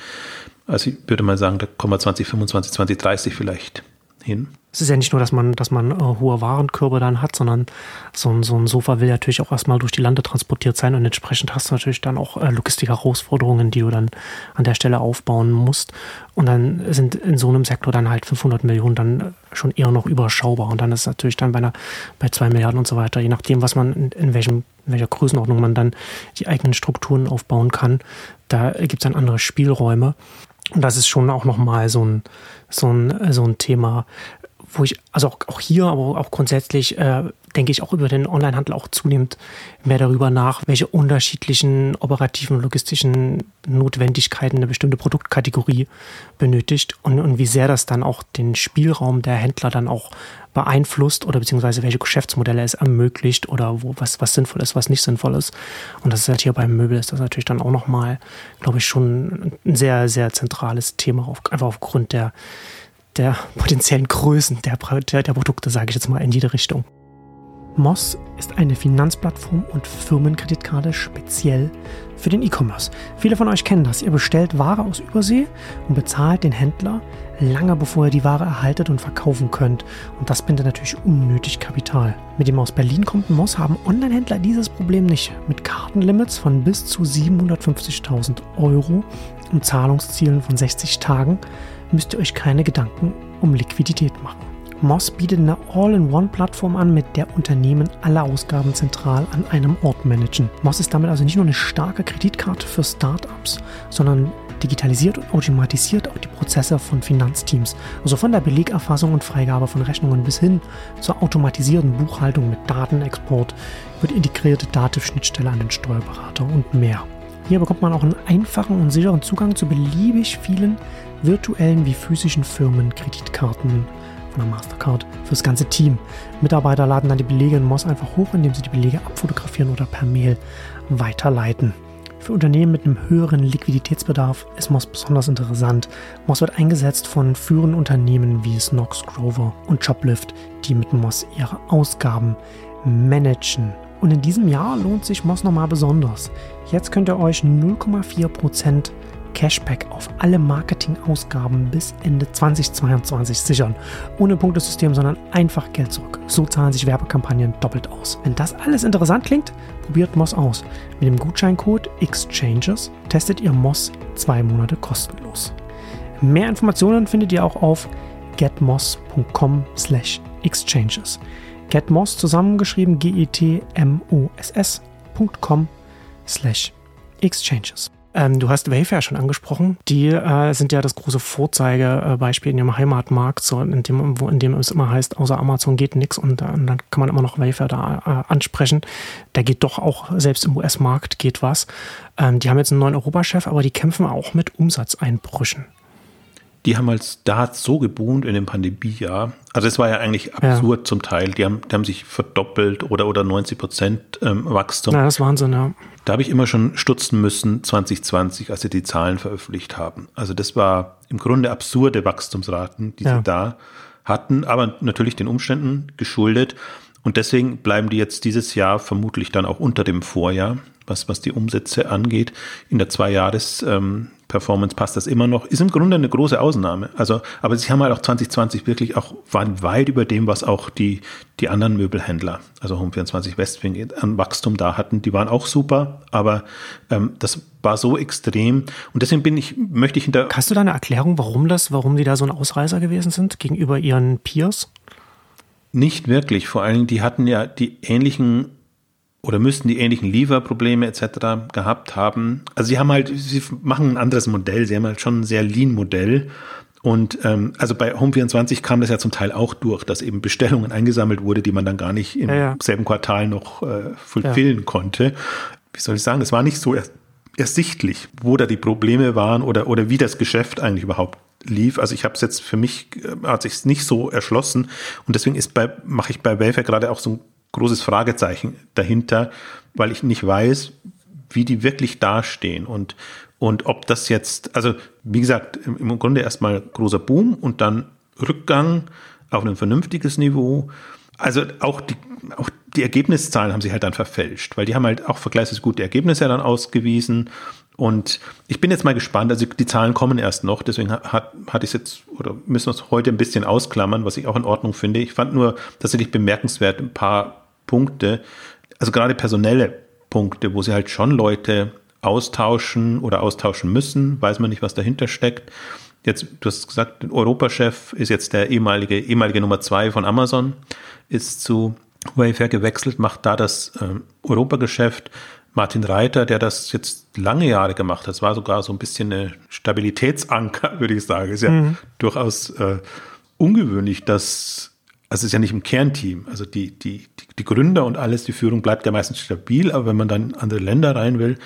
Also ich würde mal sagen, da kommen wir 2025, 2030 vielleicht hin es ist ja nicht nur, dass man, dass man äh, hohe Warenkörbe dann hat, sondern so ein, so ein Sofa will natürlich auch erstmal durch die Lande transportiert sein und entsprechend hast du natürlich dann auch äh, Logistik-Herausforderungen, die du dann an der Stelle aufbauen musst. Und dann sind in so einem Sektor dann halt 500 Millionen dann schon eher noch überschaubar. Und dann ist natürlich dann bei, einer, bei zwei Milliarden und so weiter, je nachdem, was man in, in, welchem, in welcher Größenordnung man dann die eigenen Strukturen aufbauen kann, da gibt es dann andere Spielräume. Und das ist schon auch nochmal so ein, so ein, so ein Thema, wo ich, also auch, auch hier, aber auch grundsätzlich, äh, denke ich auch über den Onlinehandel auch zunehmend mehr darüber nach, welche unterschiedlichen operativen, logistischen Notwendigkeiten eine bestimmte Produktkategorie benötigt und, und wie sehr das dann auch den Spielraum der Händler dann auch beeinflusst oder beziehungsweise welche Geschäftsmodelle es ermöglicht oder wo was, was sinnvoll ist, was nicht sinnvoll ist. Und das ist halt hier beim Möbel ist das natürlich dann auch nochmal, glaube ich, schon ein sehr, sehr zentrales Thema, auf, einfach aufgrund der, der potenziellen Größen der, der, der Produkte, sage ich jetzt mal, in jede Richtung. Moss ist eine Finanzplattform und Firmenkreditkarte speziell für den E-Commerce. Viele von euch kennen das. Ihr bestellt Ware aus Übersee und bezahlt den Händler lange bevor ihr die Ware erhaltet und verkaufen könnt. Und das bindet natürlich unnötig Kapital. Mit dem aus Berlin kommenden Moss haben Online-Händler dieses Problem nicht. Mit Kartenlimits von bis zu 750.000 Euro und Zahlungszielen von 60 Tagen müsst ihr euch keine Gedanken um Liquidität machen. Moss bietet eine All-in-One-Plattform an, mit der Unternehmen alle Ausgaben zentral an einem Ort managen. Moss ist damit also nicht nur eine starke Kreditkarte für Startups, sondern digitalisiert und automatisiert auch die Prozesse von Finanzteams. Also von der Belegerfassung und Freigabe von Rechnungen bis hin zur automatisierten Buchhaltung mit Datenexport über die integrierte Dativ-Schnittstelle an den Steuerberater und mehr. Hier bekommt man auch einen einfachen und sicheren Zugang zu beliebig vielen virtuellen wie physischen Firmen, Kreditkarten von der Mastercard fürs ganze Team. Mitarbeiter laden dann die Belege in Moss einfach hoch, indem sie die Belege abfotografieren oder per Mail weiterleiten. Für Unternehmen mit einem höheren Liquiditätsbedarf ist Moss besonders interessant. Moss wird eingesetzt von führenden Unternehmen wie Snox, Grover und Joblift, die mit Moss ihre Ausgaben managen. Und in diesem Jahr lohnt sich Moss nochmal besonders. Jetzt könnt ihr euch 0,4% Cashback auf alle Marketingausgaben bis Ende 2022 sichern. Ohne Punktesystem, sondern einfach Geld zurück. So zahlen sich Werbekampagnen doppelt aus. Wenn das alles interessant klingt, probiert Moss aus. Mit dem Gutscheincode XChanges testet ihr Moss zwei Monate kostenlos. Mehr Informationen findet ihr auch auf getmoss.com exchanges. Getmoss zusammengeschrieben G-E-T-M-O-S-S.com slash exchanges. Ähm, du hast Wayfair schon angesprochen. Die äh, sind ja das große Vorzeigebeispiel in ihrem Heimatmarkt, so in, dem, wo, in dem es immer heißt, außer Amazon geht nichts und, äh, und, dann kann man immer noch Wayfair da äh, ansprechen. Da geht doch auch, selbst im US-Markt geht was. Ähm, die haben jetzt einen neuen Europachef, aber die kämpfen auch mit Umsatzeinbrüchen die haben als da so geboomt in dem Pandemiejahr. Also es war ja eigentlich absurd ja. zum Teil. Die haben, die haben sich verdoppelt oder, oder 90 Prozent ähm, Wachstum. Ja, das ist Wahnsinn, ja. Da habe ich immer schon stutzen müssen 2020, als sie die Zahlen veröffentlicht haben. Also das war im Grunde absurde Wachstumsraten, die ja. sie da hatten, aber natürlich den Umständen geschuldet. Und deswegen bleiben die jetzt dieses Jahr vermutlich dann auch unter dem Vorjahr, was, was die Umsätze angeht. In der Zwei-Jahres- ähm, Performance passt das immer noch. Ist im Grunde eine große Ausnahme. Also, aber sie haben halt auch 2020 wirklich auch, waren weit über dem, was auch die, die anderen Möbelhändler, also Home24 Westwing, an Wachstum da hatten. Die waren auch super, aber ähm, das war so extrem. Und deswegen bin ich, möchte ich hinter. Hast du da eine Erklärung, warum das, warum die da so ein Ausreißer gewesen sind gegenüber ihren Peers? Nicht wirklich. Vor allem, die hatten ja die ähnlichen oder müssten die ähnlichen Lieferprobleme etc. gehabt haben. Also sie haben halt, sie machen ein anderes Modell, sie haben halt schon ein sehr Lean-Modell. Und ähm, also bei Home24 kam das ja zum Teil auch durch, dass eben Bestellungen eingesammelt wurde, die man dann gar nicht im ja, ja. selben Quartal noch äh, fulfillen ja. konnte. Wie soll ich sagen, es war nicht so ersichtlich, wo da die Probleme waren oder, oder wie das Geschäft eigentlich überhaupt lief. Also ich habe es jetzt für mich, äh, hat sich nicht so erschlossen und deswegen ist bei, mache ich bei Wayfair gerade auch so ein großes Fragezeichen dahinter, weil ich nicht weiß, wie die wirklich dastehen und, und ob das jetzt, also wie gesagt, im Grunde erstmal großer Boom und dann Rückgang auf ein vernünftiges Niveau. Also auch die, auch die Ergebniszahlen haben sie halt dann verfälscht, weil die haben halt auch vergleichsweise gute Ergebnisse dann ausgewiesen. Und ich bin jetzt mal gespannt, also die Zahlen kommen erst noch, deswegen hat, hatte ich es jetzt, oder müssen wir es heute ein bisschen ausklammern, was ich auch in Ordnung finde. Ich fand nur tatsächlich bemerkenswert ein paar Punkte, also gerade personelle Punkte, wo sie halt schon Leute austauschen oder austauschen müssen, weiß man nicht, was dahinter steckt. Jetzt, du hast gesagt, Europachef ist jetzt der ehemalige, ehemalige Nummer zwei von Amazon, ist zu Wayfair gewechselt, macht da das äh, Europageschäft. Martin Reiter, der das jetzt lange Jahre gemacht hat, das war sogar so ein bisschen eine Stabilitätsanker, würde ich sagen. Ist ja mhm. durchaus äh, ungewöhnlich, dass, also es ist ja nicht im Kernteam, also die, die, die, die Gründer und alles, die Führung bleibt ja meistens stabil, aber wenn man dann in andere Länder rein will,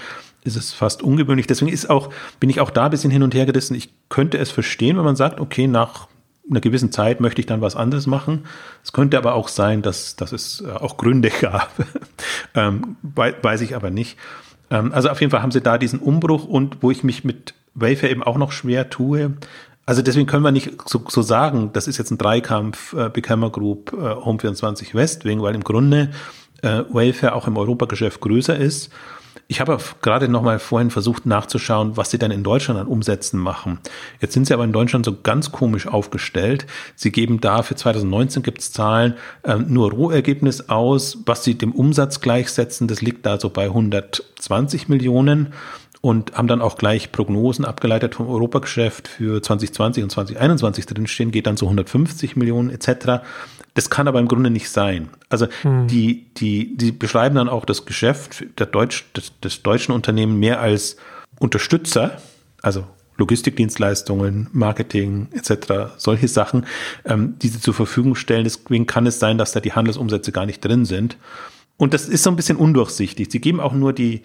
ist es fast ungewöhnlich. Deswegen ist auch, bin ich auch da ein bisschen hin und her gerissen. Ich könnte es verstehen, wenn man sagt, okay, nach einer gewissen Zeit möchte ich dann was anderes machen. Es könnte aber auch sein, dass, dass es äh, auch Gründe gab. ähm, weiß ich aber nicht. Ähm, also auf jeden Fall haben sie da diesen Umbruch und wo ich mich mit Wayfair eben auch noch schwer tue. Also deswegen können wir nicht so, so sagen, das ist jetzt ein Dreikampf äh, Beckham Group, äh, Home24 West, wegen, weil im Grunde äh, Wayfair auch im Europageschäft größer ist ich habe gerade noch mal vorhin versucht nachzuschauen, was sie dann in Deutschland an Umsätzen machen. Jetzt sind sie aber in Deutschland so ganz komisch aufgestellt. Sie geben da für 2019 gibt es Zahlen äh, nur Rohergebnis aus, was sie dem Umsatz gleichsetzen. Das liegt da so bei 120 Millionen und haben dann auch gleich Prognosen abgeleitet vom Europageschäft für 2020 und 2021 drinstehen, geht dann so 150 Millionen etc. Das kann aber im Grunde nicht sein. Also hm. die, die, die beschreiben dann auch das Geschäft der Deutsch, des, des deutschen Unternehmen mehr als Unterstützer, also Logistikdienstleistungen, Marketing etc., solche Sachen, ähm, die sie zur Verfügung stellen. Deswegen kann es sein, dass da die Handelsumsätze gar nicht drin sind. Und das ist so ein bisschen undurchsichtig. Sie geben auch nur die,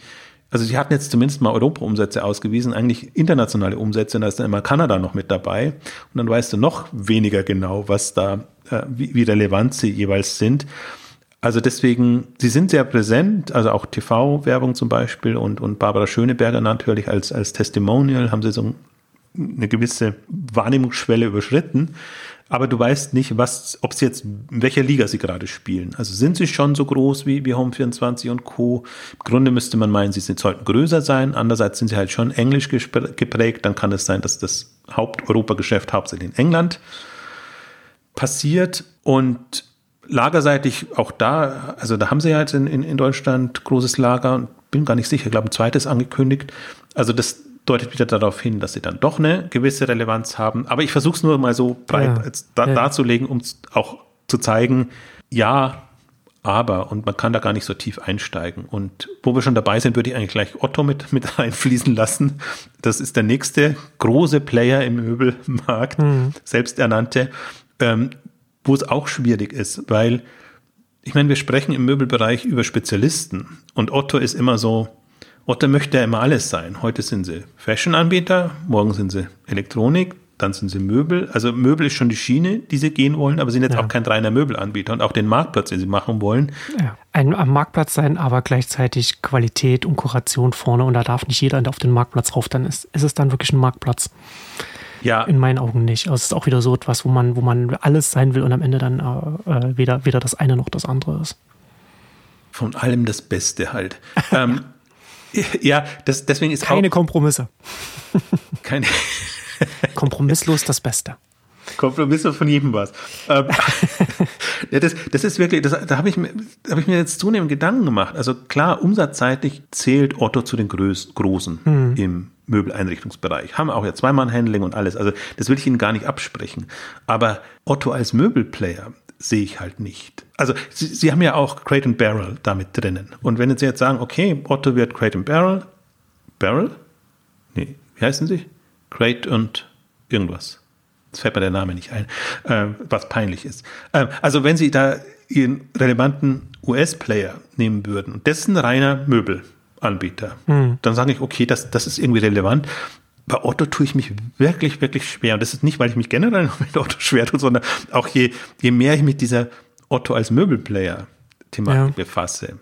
also sie hatten jetzt zumindest mal Europa-Umsätze ausgewiesen, eigentlich internationale Umsätze, und da ist dann immer Kanada noch mit dabei. Und dann weißt du noch weniger genau, was da, äh, wie, wie relevant sie jeweils sind. Also deswegen, sie sind sehr präsent, also auch TV-Werbung zum Beispiel und, und Barbara Schöneberger natürlich als, als Testimonial haben sie so eine gewisse Wahrnehmungsschwelle überschritten aber du weißt nicht, was, ob sie jetzt, in welcher Liga sie gerade spielen. Also sind sie schon so groß wie, wie Home24 und Co. Im Grunde müsste man meinen, sie sollten größer sein. Andererseits sind sie halt schon englisch geprägt. Dann kann es sein, dass das Haupt-Europageschäft hauptsächlich in England passiert und lagerseitig auch da, also da haben sie ja jetzt in, in, in Deutschland großes Lager, bin gar nicht sicher, ich glaube ein zweites angekündigt. Also das deutet wieder darauf hin, dass sie dann doch eine gewisse Relevanz haben. Aber ich versuche es nur mal so breit ja, da, ja. darzulegen, um auch zu zeigen, ja, aber und man kann da gar nicht so tief einsteigen. Und wo wir schon dabei sind, würde ich eigentlich gleich Otto mit, mit einfließen lassen. Das ist der nächste große Player im Möbelmarkt, mhm. selbsternannte, ähm, wo es auch schwierig ist, weil ich meine, wir sprechen im Möbelbereich über Spezialisten und Otto ist immer so, Otto möchte ja immer alles sein. Heute sind sie Fashion-Anbieter, morgen sind sie Elektronik, dann sind sie Möbel. Also Möbel ist schon die Schiene, die sie gehen wollen, aber sie sind jetzt ja. auch kein reiner Möbelanbieter und auch den Marktplatz, den sie machen wollen. Ja. Ein am Marktplatz sein, aber gleichzeitig Qualität und Kuration vorne und da darf nicht jeder auf den Marktplatz rauf, dann ist, ist es dann wirklich ein Marktplatz. Ja. In meinen Augen nicht. Also es ist auch wieder so etwas, wo man, wo man alles sein will und am Ende dann äh, äh weder, weder das eine noch das andere ist. Von allem das Beste halt. ähm, Ja, das, deswegen ist keine auch, Kompromisse. Keine Kompromisslos das Beste. Kompromisse von jedem was. Ähm, ja, das, das ist wirklich, das, da habe ich, mir, hab ich mir jetzt zunehmend Gedanken gemacht. Also klar, umsatzseitig zählt Otto zu den Größ, Großen hm. im Möbeleinrichtungsbereich. Haben auch ja Zweimann-Handling und alles. Also das will ich Ihnen gar nicht absprechen. Aber Otto als Möbelplayer sehe ich halt nicht. Also sie, sie haben ja auch Crate and Barrel damit drinnen. Und wenn Sie jetzt sagen, okay, Otto wird Crate and Barrel, Barrel? Nee, wie heißen sie? Crate und irgendwas. Jetzt fällt mir der Name nicht ein, äh, was peinlich ist. Äh, also wenn Sie da Ihren relevanten US-Player nehmen würden, und das ist ein reiner Möbelanbieter, hm. dann sage ich, okay, das, das ist irgendwie relevant bei Otto tue ich mich wirklich, wirklich schwer. Und das ist nicht, weil ich mich generell mit Otto schwer tue, sondern auch je, je mehr ich mit dieser Otto als Möbelplayer-Thematik ja. befasse.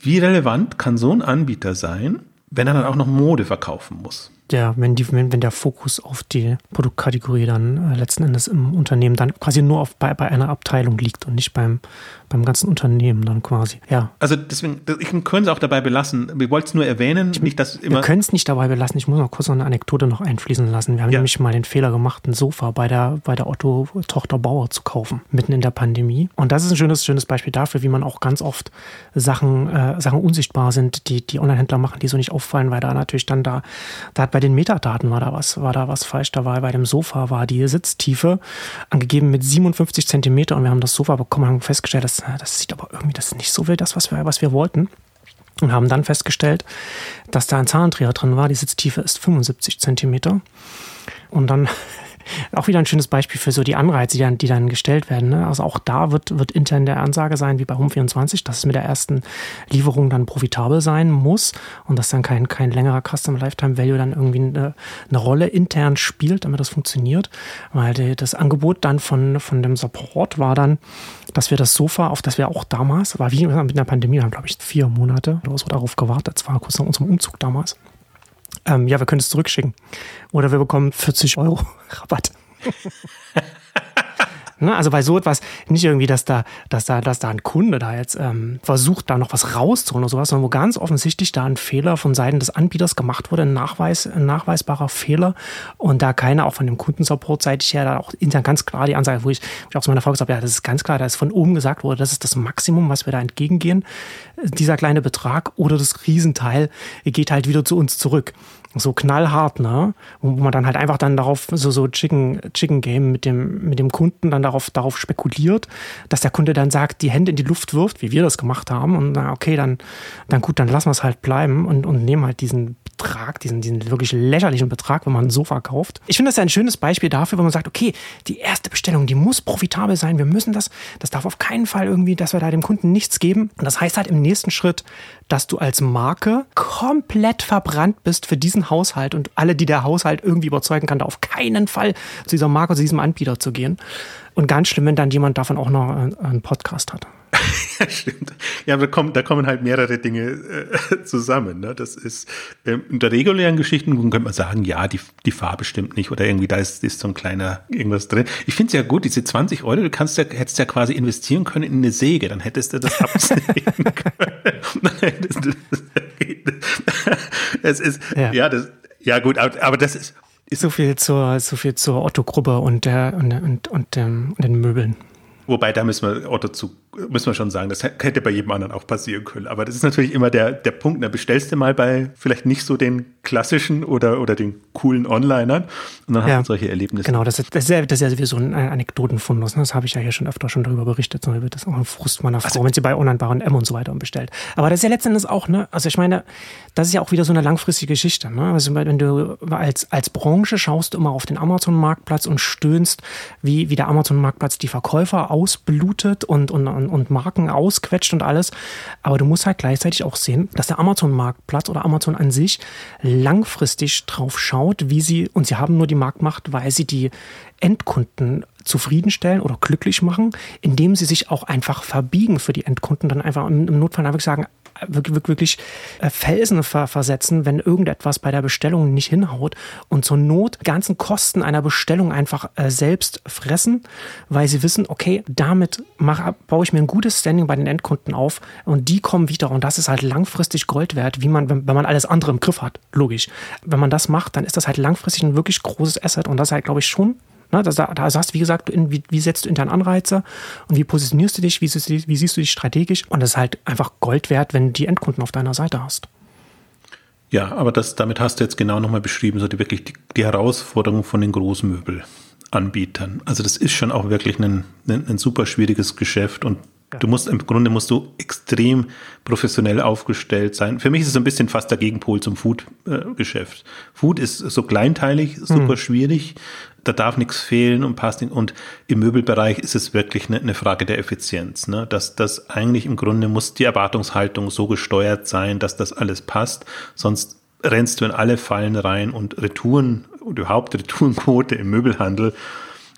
Wie relevant kann so ein Anbieter sein, wenn er dann auch noch Mode verkaufen muss? Ja, wenn, die, wenn, wenn der Fokus auf die Produktkategorie dann äh, letzten Endes im Unternehmen dann quasi nur auf, bei, bei einer Abteilung liegt und nicht beim, beim ganzen Unternehmen dann quasi. Ja. Also deswegen, ich können es auch dabei belassen. Wir wollten es nur erwähnen, ich, nicht dass immer. Wir können es nicht dabei belassen. Ich muss noch kurz noch eine Anekdote noch einfließen lassen. Wir haben ja. nämlich mal den Fehler gemacht, ein Sofa bei der, bei der Otto-Tochter Bauer zu kaufen, mitten in der Pandemie. Und das ist ein schönes, schönes Beispiel dafür, wie man auch ganz oft Sachen, äh, Sachen unsichtbar sind, die die Online-Händler machen, die so nicht auffallen, weil da natürlich dann da, da hat bei den Metadaten war da was, war da was falsch. Da war bei dem Sofa war die Sitztiefe angegeben mit 57 Zentimeter und wir haben das Sofa bekommen und haben festgestellt, dass das sieht aber irgendwie das nicht so wild, das, was wir, was wir wollten. Und haben dann festgestellt, dass da ein Zahlendreher drin war. Die Sitztiefe ist 75 Zentimeter. Und dann Auch wieder ein schönes Beispiel für so die Anreize, die dann, die dann gestellt werden. Ne? Also auch da wird, wird intern der Ansage sein, wie bei Home24, dass es mit der ersten Lieferung dann profitabel sein muss und dass dann kein, kein längerer Custom Lifetime Value dann irgendwie eine, eine Rolle intern spielt, damit das funktioniert. Weil die, das Angebot dann von, von dem Support war dann, dass wir das Sofa, auf das wir auch damals, war wie mit der Pandemie, haben glaube ich vier Monate oder so darauf gewartet, das war kurz nach unserem Umzug damals. Ähm, ja, wir können es zurückschicken. Oder wir bekommen 40 Euro Rabatt. Ne? Also bei so etwas nicht irgendwie, dass da, dass da, dass da ein Kunde da jetzt ähm, versucht, da noch was rauszuholen oder sowas, sondern wo ganz offensichtlich da ein Fehler von Seiten des Anbieters gemacht wurde, ein, Nachweis, ein nachweisbarer Fehler. Und da keiner auch von dem Kundensupport-seitig her da auch intern ganz klar die Ansage, wo ich, wo ich auch zu meiner Frau gesagt habe, ja, das ist ganz klar, da ist von oben gesagt wurde, das ist das Maximum, was wir da entgegengehen, dieser kleine Betrag oder das Riesenteil geht halt wieder zu uns zurück so knallhart, ne? Wo man dann halt einfach dann darauf so so Chicken Chicken Game mit dem mit dem Kunden dann darauf darauf spekuliert, dass der Kunde dann sagt, die Hände in die Luft wirft, wie wir das gemacht haben und na okay, dann dann gut, dann lassen wir es halt bleiben und und nehmen halt diesen Betrag, diesen diesen wirklich lächerlichen Betrag, wenn man ein Sofa kauft. Ich finde das ja ein schönes Beispiel dafür, wo man sagt, okay, die erste Bestellung, die muss profitabel sein, wir müssen das, das darf auf keinen Fall irgendwie, dass wir da dem Kunden nichts geben. Und das heißt halt im nächsten Schritt, dass du als Marke komplett verbrannt bist für diesen Haushalt und alle, die der Haushalt irgendwie überzeugen kann, da auf keinen Fall zu dieser Marke, zu diesem Anbieter zu gehen. Und ganz schlimm, wenn dann jemand davon auch noch einen Podcast hat. ja, stimmt. Ja, da kommen, da kommen halt mehrere Dinge äh, zusammen. Ne? Das ist ähm, unter regulären Geschichten könnte man sagen, ja, die, die Farbe stimmt nicht oder irgendwie da ist, ist so ein kleiner irgendwas drin. Ich finde es ja gut, diese 20 Euro, du kannst ja, hättest ja quasi investieren können in eine Säge, dann hättest du das absägen können. das, ist, ja, ja das, ja gut, aber, aber das ist, ist so viel zur, so viel zur Otto-Gruppe und der, und, und, und, ähm, und den Möbeln. Wobei, da müssen wir Otto zu, müssen wir schon sagen, das hätte bei jedem anderen auch passieren können. Aber das ist natürlich immer der, der Punkt, da bestellst du mal bei vielleicht nicht so den klassischen oder, oder den coolen Onlinern und dann ja, hast du solche Erlebnisse. Genau, das ist, das ist, ja, das ist ja sowieso ein Anekdotenfundus. Ne? Das habe ich ja hier schon öfter schon darüber berichtet. Wird das auch ein Frust meiner Frau, also, wenn sie bei Onlinebaren M und so weiter bestellt. Aber das ist ja letztendlich auch, ne, also ich meine, das ist ja auch wieder so eine langfristige Geschichte. Ne? Also wenn du als, als Branche schaust du immer auf den Amazon-Marktplatz und stöhnst, wie, wie der Amazon-Marktplatz die Verkäufer ausblutet und, und, und Marken ausquetscht und alles. Aber du musst halt gleichzeitig auch sehen, dass der Amazon-Marktplatz oder Amazon an sich langfristig drauf schaut, wie sie, und sie haben nur die Marktmacht, weil sie die Endkunden zufriedenstellen oder glücklich machen, indem sie sich auch einfach verbiegen für die Endkunden, dann einfach im Notfall einfach sagen, wirklich, wirklich äh, Felsen versetzen, wenn irgendetwas bei der Bestellung nicht hinhaut und zur Not ganzen Kosten einer Bestellung einfach äh, selbst fressen, weil sie wissen, okay, damit mach, baue ich mir ein gutes Standing bei den Endkunden auf und die kommen wieder und das ist halt langfristig Gold wert, wie man, wenn, man alles andere im Griff hat, logisch. Wenn man das macht, dann ist das halt langfristig ein wirklich großes Asset und das halt, glaube ich, schon Ne, da, da sagst du, wie gesagt, wie, wie, setzt du intern Anreize und wie positionierst du dich, wie, wie siehst du dich strategisch und das ist halt einfach Gold wert, wenn du die Endkunden auf deiner Seite hast. Ja, aber das, damit hast du jetzt genau nochmal beschrieben, so die wirklich die, die Herausforderung von den Großmöbelanbietern. Also das ist schon auch wirklich ein, ein, ein super schwieriges Geschäft und Du musst im Grunde musst du extrem professionell aufgestellt sein. Für mich ist es ein bisschen fast der Gegenpol zum Food-Geschäft. Food ist so kleinteilig, super mhm. schwierig da darf nichts fehlen und passt nicht. Und im Möbelbereich ist es wirklich eine, eine Frage der Effizienz. Ne? Dass das eigentlich im Grunde muss die Erwartungshaltung so gesteuert sein, dass das alles passt. Sonst rennst du in alle Fallen rein und Retouren und überhaupt Retourenquote im Möbelhandel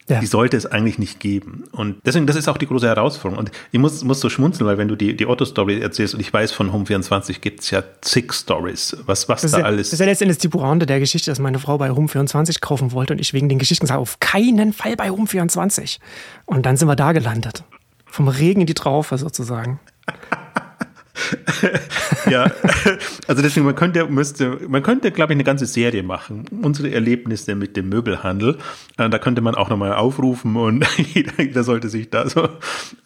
ja. Die sollte es eigentlich nicht geben. Und deswegen, das ist auch die große Herausforderung. Und ich muss, muss so schmunzeln, weil wenn du die, die Otto-Story erzählst, und ich weiß, von Home24 gibt es ja zig Stories, was, was da ja, alles. Das ist ja letztendlich die Pointe der Geschichte, dass meine Frau bei Home24 kaufen wollte und ich wegen den Geschichten sage, auf keinen Fall bei Home24. Und dann sind wir da gelandet. Vom Regen in die Traufe sozusagen. ja, also deswegen, man könnte, müsste, man könnte, glaube ich, eine ganze Serie machen. Unsere Erlebnisse mit dem Möbelhandel. Äh, da könnte man auch nochmal aufrufen und jeder, jeder, sollte sich da so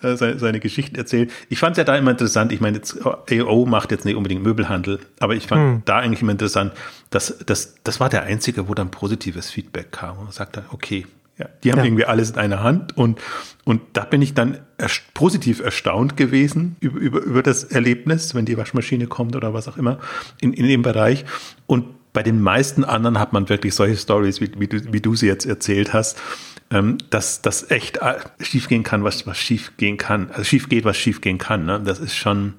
äh, seine, seine Geschichten erzählen. Ich fand es ja da immer interessant. Ich meine, jetzt, AO macht jetzt nicht unbedingt Möbelhandel, aber ich fand hm. da eigentlich immer interessant, dass das, das war der einzige, wo dann positives Feedback kam. Und man sagte, okay, ja, die haben ja. irgendwie alles in einer Hand und, und da bin ich dann erst positiv erstaunt gewesen über, über, über das Erlebnis, wenn die Waschmaschine kommt oder was auch immer in, in dem Bereich. Und bei den meisten anderen hat man wirklich solche Stories, wie, wie, du, wie du sie jetzt erzählt hast, ähm, dass das echt äh, schief gehen kann, was, was schief gehen kann. Also schief geht, was schief gehen kann. Ne? Das ist schon,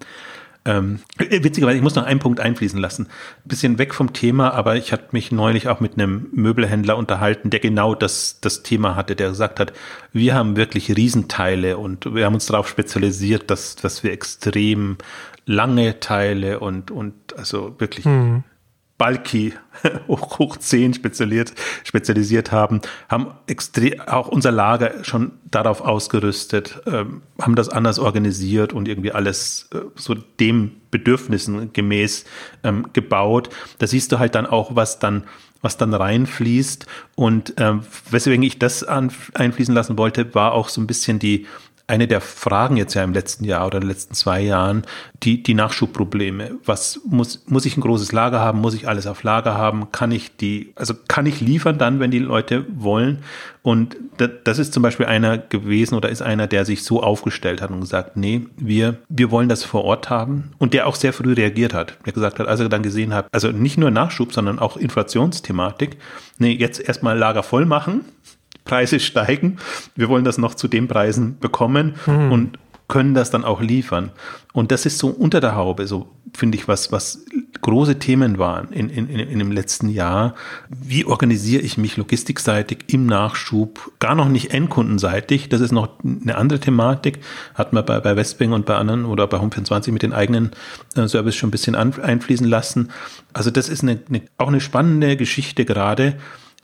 ähm, witzigerweise, ich muss noch einen Punkt einfließen lassen. Ein bisschen weg vom Thema, aber ich hatte mich neulich auch mit einem Möbelhändler unterhalten, der genau das, das Thema hatte, der gesagt hat, wir haben wirklich Riesenteile und wir haben uns darauf spezialisiert, dass, dass wir extrem lange Teile und, und also wirklich mhm bulky, hoch, hoch 10 spezialisiert, spezialisiert haben, haben auch unser Lager schon darauf ausgerüstet, ähm, haben das anders organisiert und irgendwie alles äh, so dem Bedürfnissen gemäß ähm, gebaut. Da siehst du halt dann auch, was dann was dann reinfließt. Und ähm, weswegen ich das an, einfließen lassen wollte, war auch so ein bisschen die, eine der Fragen jetzt ja im letzten Jahr oder in den letzten zwei Jahren, die, die Nachschubprobleme. Was muss, muss ich ein großes Lager haben? Muss ich alles auf Lager haben? Kann ich die, also kann ich liefern dann, wenn die Leute wollen? Und das ist zum Beispiel einer gewesen oder ist einer, der sich so aufgestellt hat und gesagt, nee, wir, wir wollen das vor Ort haben und der auch sehr früh reagiert hat. Der gesagt hat, als er dann gesehen hat, also nicht nur Nachschub, sondern auch Inflationsthematik, nee, jetzt erstmal Lager voll machen, Preise steigen. Wir wollen das noch zu den Preisen bekommen mhm. und können das dann auch liefern. Und das ist so unter der Haube, so finde ich, was, was große Themen waren in, in, in dem letzten Jahr. Wie organisiere ich mich logistikseitig im Nachschub? Gar noch nicht endkundenseitig. Das ist noch eine andere Thematik. Hat man bei, bei Westwing und bei anderen oder bei Home24 mit den eigenen äh, Service schon ein bisschen an, einfließen lassen. Also das ist eine, eine, auch eine spannende Geschichte gerade.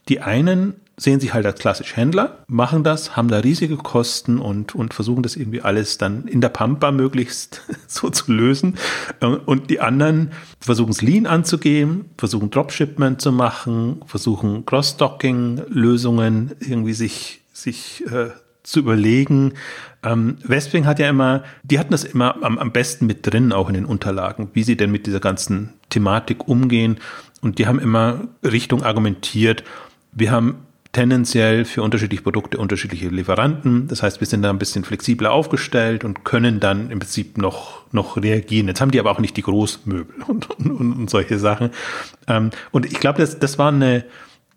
Die einen sehen sich halt als klassisch Händler, machen das, haben da riesige Kosten und, und versuchen das irgendwie alles dann in der Pampa möglichst so zu lösen. Äh, und die anderen versuchen es Lean anzugehen, versuchen Dropshipment zu machen, versuchen Cross-Stocking-Lösungen irgendwie sich, sich äh, zu überlegen. Ähm, Westwing hat ja immer, die hatten das immer am, am besten mit drin, auch in den Unterlagen, wie sie denn mit dieser ganzen Thematik umgehen. Und die haben immer Richtung argumentiert, wir haben tendenziell für unterschiedliche Produkte unterschiedliche Lieferanten. Das heißt, wir sind da ein bisschen flexibler aufgestellt und können dann im Prinzip noch, noch reagieren. Jetzt haben die aber auch nicht die Großmöbel und, und, und solche Sachen. Ähm, und ich glaube, das, das war eine,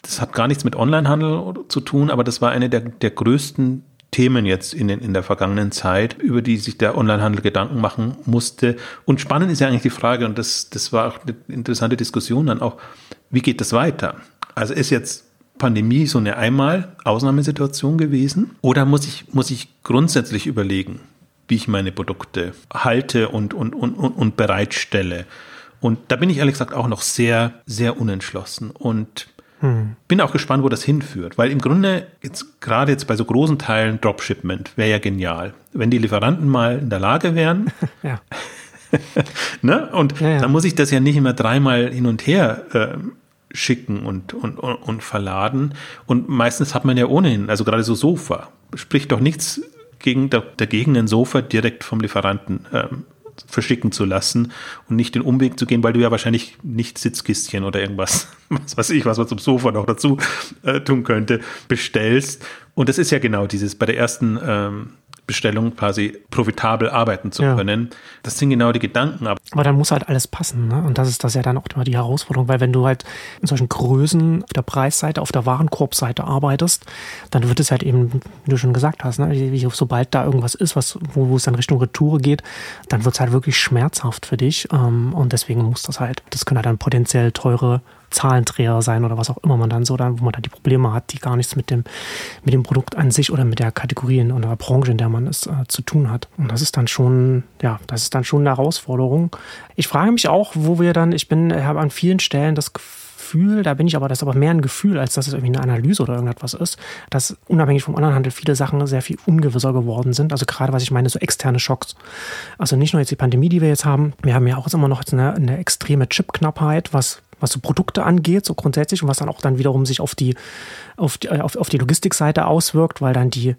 das hat gar nichts mit Onlinehandel zu tun, aber das war eine der, der größten Themen jetzt in, den, in der vergangenen Zeit, über die sich der Onlinehandel Gedanken machen musste. Und spannend ist ja eigentlich die Frage, und das, das war auch eine interessante Diskussion dann auch, wie geht das weiter? Also ist jetzt Pandemie so eine einmal Ausnahmesituation gewesen? Oder muss ich, muss ich grundsätzlich überlegen, wie ich meine Produkte halte und, und, und, und bereitstelle? Und da bin ich ehrlich gesagt auch noch sehr, sehr unentschlossen und hm. bin auch gespannt, wo das hinführt. Weil im Grunde, jetzt gerade jetzt bei so großen Teilen Dropshipment wäre ja genial. Wenn die Lieferanten mal in der Lage wären, ja. ne? Und ja, ja. dann muss ich das ja nicht immer dreimal hin und her äh, schicken und, und, und verladen. Und meistens hat man ja ohnehin, also gerade so Sofa, spricht doch nichts gegen, dagegen, ein Sofa direkt vom Lieferanten ähm, verschicken zu lassen und nicht den Umweg zu gehen, weil du ja wahrscheinlich nicht Sitzkistchen oder irgendwas, was weiß ich, was man zum Sofa noch dazu äh, tun könnte, bestellst. Und das ist ja genau dieses bei der ersten ähm, Bestellung quasi profitabel arbeiten zu ja. können. Das sind genau die Gedanken. Aber dann muss halt alles passen. Ne? Und das ist das ja dann auch immer die Herausforderung, weil wenn du halt in solchen Größen auf der Preisseite, auf der Warenkorbseite arbeitest, dann wird es halt eben, wie du schon gesagt hast, ne? sobald da irgendwas ist, was, wo, wo es dann Richtung Retour geht, dann wird es halt wirklich schmerzhaft für dich. Ähm, und deswegen muss das halt, das können halt dann potenziell teure Zahlendreher sein oder was auch immer man dann so, dann, wo man da die Probleme hat, die gar nichts mit dem, mit dem Produkt an sich oder mit der Kategorie oder der Branche, in der man es äh, zu tun hat. Und das ist dann schon, ja, das ist dann schon eine Herausforderung. Ich frage mich auch, wo wir dann, ich bin, habe an vielen Stellen das Gefühl, da bin ich aber, das ist aber mehr ein Gefühl, als dass es irgendwie eine Analyse oder irgendetwas ist, dass unabhängig vom Onlinehandel viele Sachen sehr viel ungewisser geworden sind. Also gerade, was ich meine, so externe Schocks. Also nicht nur jetzt die Pandemie, die wir jetzt haben, wir haben ja auch immer noch eine, eine extreme Chipknappheit, was was so Produkte angeht, so grundsätzlich und was dann auch dann wiederum sich auf die, auf die, auf, auf die Logistikseite auswirkt, weil dann die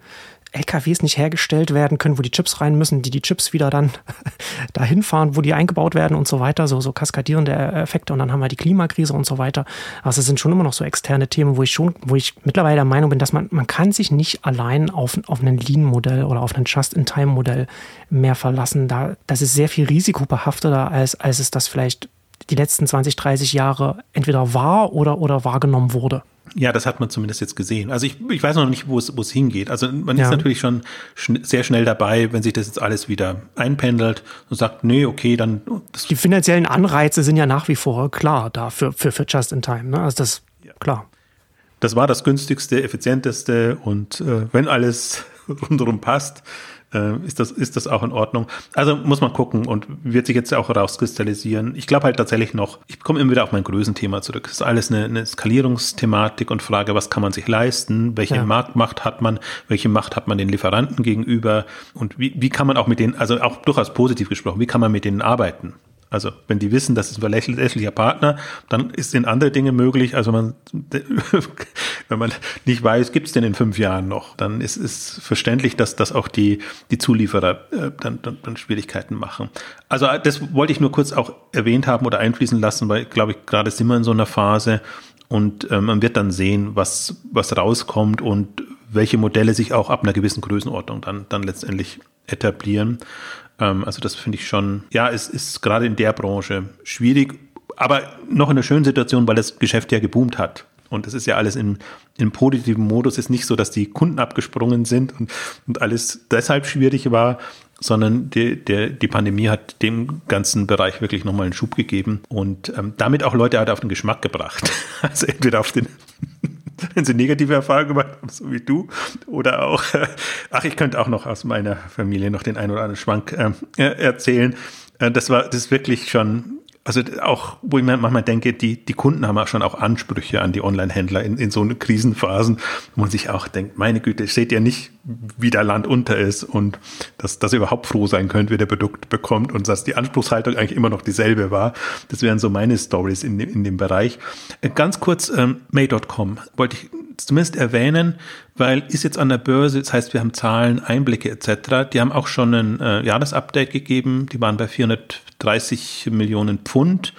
LKWs nicht hergestellt werden können, wo die Chips rein müssen, die die Chips wieder dann dahin fahren, wo die eingebaut werden und so weiter, so, so kaskadierende Effekte und dann haben wir die Klimakrise und so weiter. Also es sind schon immer noch so externe Themen, wo ich schon, wo ich mittlerweile der Meinung bin, dass man, man kann sich nicht allein auf, auf ein Lean-Modell oder auf ein Just-in-Time-Modell mehr verlassen. Da, das ist sehr viel risikobehafteter, als, als es das vielleicht die letzten 20, 30 Jahre entweder war oder, oder wahrgenommen wurde. Ja, das hat man zumindest jetzt gesehen. Also ich, ich weiß noch nicht, wo es, wo es hingeht. Also man ja. ist natürlich schon schn sehr schnell dabei, wenn sich das jetzt alles wieder einpendelt und sagt, nee, okay, dann. Die finanziellen Anreize sind ja nach wie vor klar da für, für, für Just in Time. Ne? Also das, ja. klar. Das war das günstigste, effizienteste und äh, wenn alles rundherum passt, äh, ist, das, ist das auch in Ordnung. Also muss man gucken und wird sich jetzt auch rauskristallisieren. Ich glaube halt tatsächlich noch, ich komme immer wieder auf mein Größenthema zurück. Es ist alles eine, eine Skalierungsthematik und Frage, was kann man sich leisten, welche ja. Marktmacht hat man, welche Macht hat man den Lieferanten gegenüber und wie, wie kann man auch mit denen, also auch durchaus positiv gesprochen, wie kann man mit denen arbeiten? Also wenn die wissen, das ist ein verlässlicher Partner, dann ist in andere Dinge möglich. Also man, wenn man nicht weiß, gibt es denn in fünf Jahren noch, dann ist es verständlich, dass das auch die, die Zulieferer äh, dann, dann, dann Schwierigkeiten machen. Also das wollte ich nur kurz auch erwähnt haben oder einfließen lassen, weil glaube ich gerade sind wir in so einer Phase und äh, man wird dann sehen, was, was rauskommt und welche Modelle sich auch ab einer gewissen Größenordnung dann, dann letztendlich etablieren. Ähm, also das finde ich schon, ja, es ist gerade in der Branche schwierig, aber noch in einer schönen Situation, weil das Geschäft ja geboomt hat. Und das ist ja alles im, im positiven Modus. Es ist nicht so, dass die Kunden abgesprungen sind und, und alles deshalb schwierig war, sondern die, der, die Pandemie hat dem ganzen Bereich wirklich nochmal einen Schub gegeben und ähm, damit auch Leute halt auf den Geschmack gebracht. Also entweder auf den wenn sie negative Erfahrungen gemacht haben, so wie du. Oder auch, ach, ich könnte auch noch aus meiner Familie noch den einen oder anderen Schwank äh, erzählen. Äh, das war, das ist wirklich schon also auch, wo ich manchmal denke, die, die Kunden haben auch schon auch Ansprüche an die Online-Händler in, in so Krisenphasen, wo man sich auch denkt, meine Güte, seht ihr nicht, wie der Land unter ist und dass, dass ihr überhaupt froh sein könnt, wie der Produkt bekommt und dass die Anspruchshaltung eigentlich immer noch dieselbe war. Das wären so meine Stories in, in dem Bereich. Äh, ganz kurz, ähm, May.com wollte ich zumindest erwähnen, weil ist jetzt an der Börse, das heißt, wir haben Zahlen, Einblicke etc. Die haben auch schon ein äh, Jahresupdate gegeben, die waren bei 430 Millionen Pfund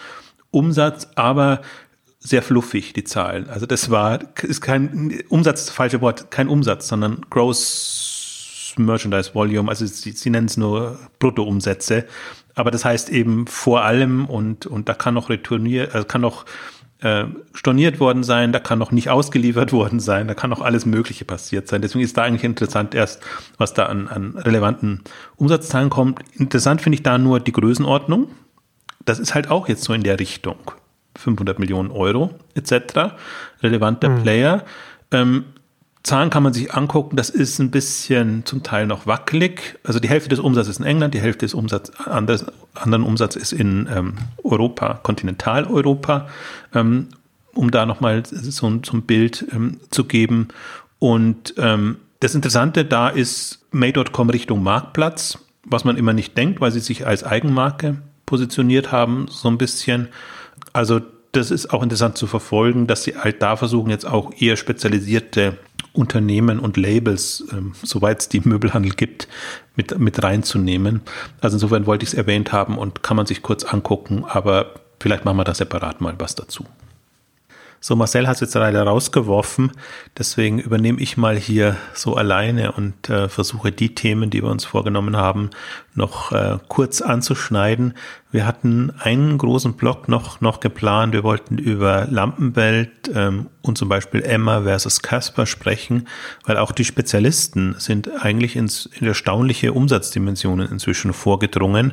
Umsatz, aber sehr fluffig, die Zahlen. Also das war, ist kein Umsatz, falsche Wort, kein Umsatz, sondern Gross Merchandise Volume, also sie, sie nennen es nur Bruttoumsätze. Aber das heißt eben vor allem und, und da kann noch retourniert, also kann noch äh, storniert worden sein, da kann noch nicht ausgeliefert worden sein, da kann noch alles Mögliche passiert sein. Deswegen ist da eigentlich interessant erst, was da an, an relevanten Umsatzzahlen kommt. Interessant finde ich da nur die Größenordnung. Das ist halt auch jetzt so in der Richtung. 500 Millionen Euro etc. Relevanter mhm. Player. Ähm, Zahlen kann man sich angucken, das ist ein bisschen zum Teil noch wackelig. Also die Hälfte des Umsatzes ist in England, die Hälfte des Umsatz, anderes, anderen Umsatz ist in ähm, Europa, Kontinentaleuropa, ähm, um da nochmal so, so ein Bild ähm, zu geben. Und ähm, das Interessante da ist May.com Richtung Marktplatz, was man immer nicht denkt, weil sie sich als Eigenmarke positioniert haben, so ein bisschen. Also das ist auch interessant zu verfolgen, dass sie halt da versuchen, jetzt auch eher spezialisierte Unternehmen und Labels, ähm, soweit es die Möbelhandel gibt, mit, mit reinzunehmen. Also insofern wollte ich es erwähnt haben und kann man sich kurz angucken, aber vielleicht machen wir da separat mal was dazu. So, Marcel hat es jetzt leider rausgeworfen, deswegen übernehme ich mal hier so alleine und äh, versuche die Themen, die wir uns vorgenommen haben, noch äh, kurz anzuschneiden. Wir hatten einen großen Block noch, noch geplant. Wir wollten über Lampenwelt ähm, und zum Beispiel Emma versus Casper sprechen, weil auch die Spezialisten sind eigentlich ins, in erstaunliche Umsatzdimensionen inzwischen vorgedrungen.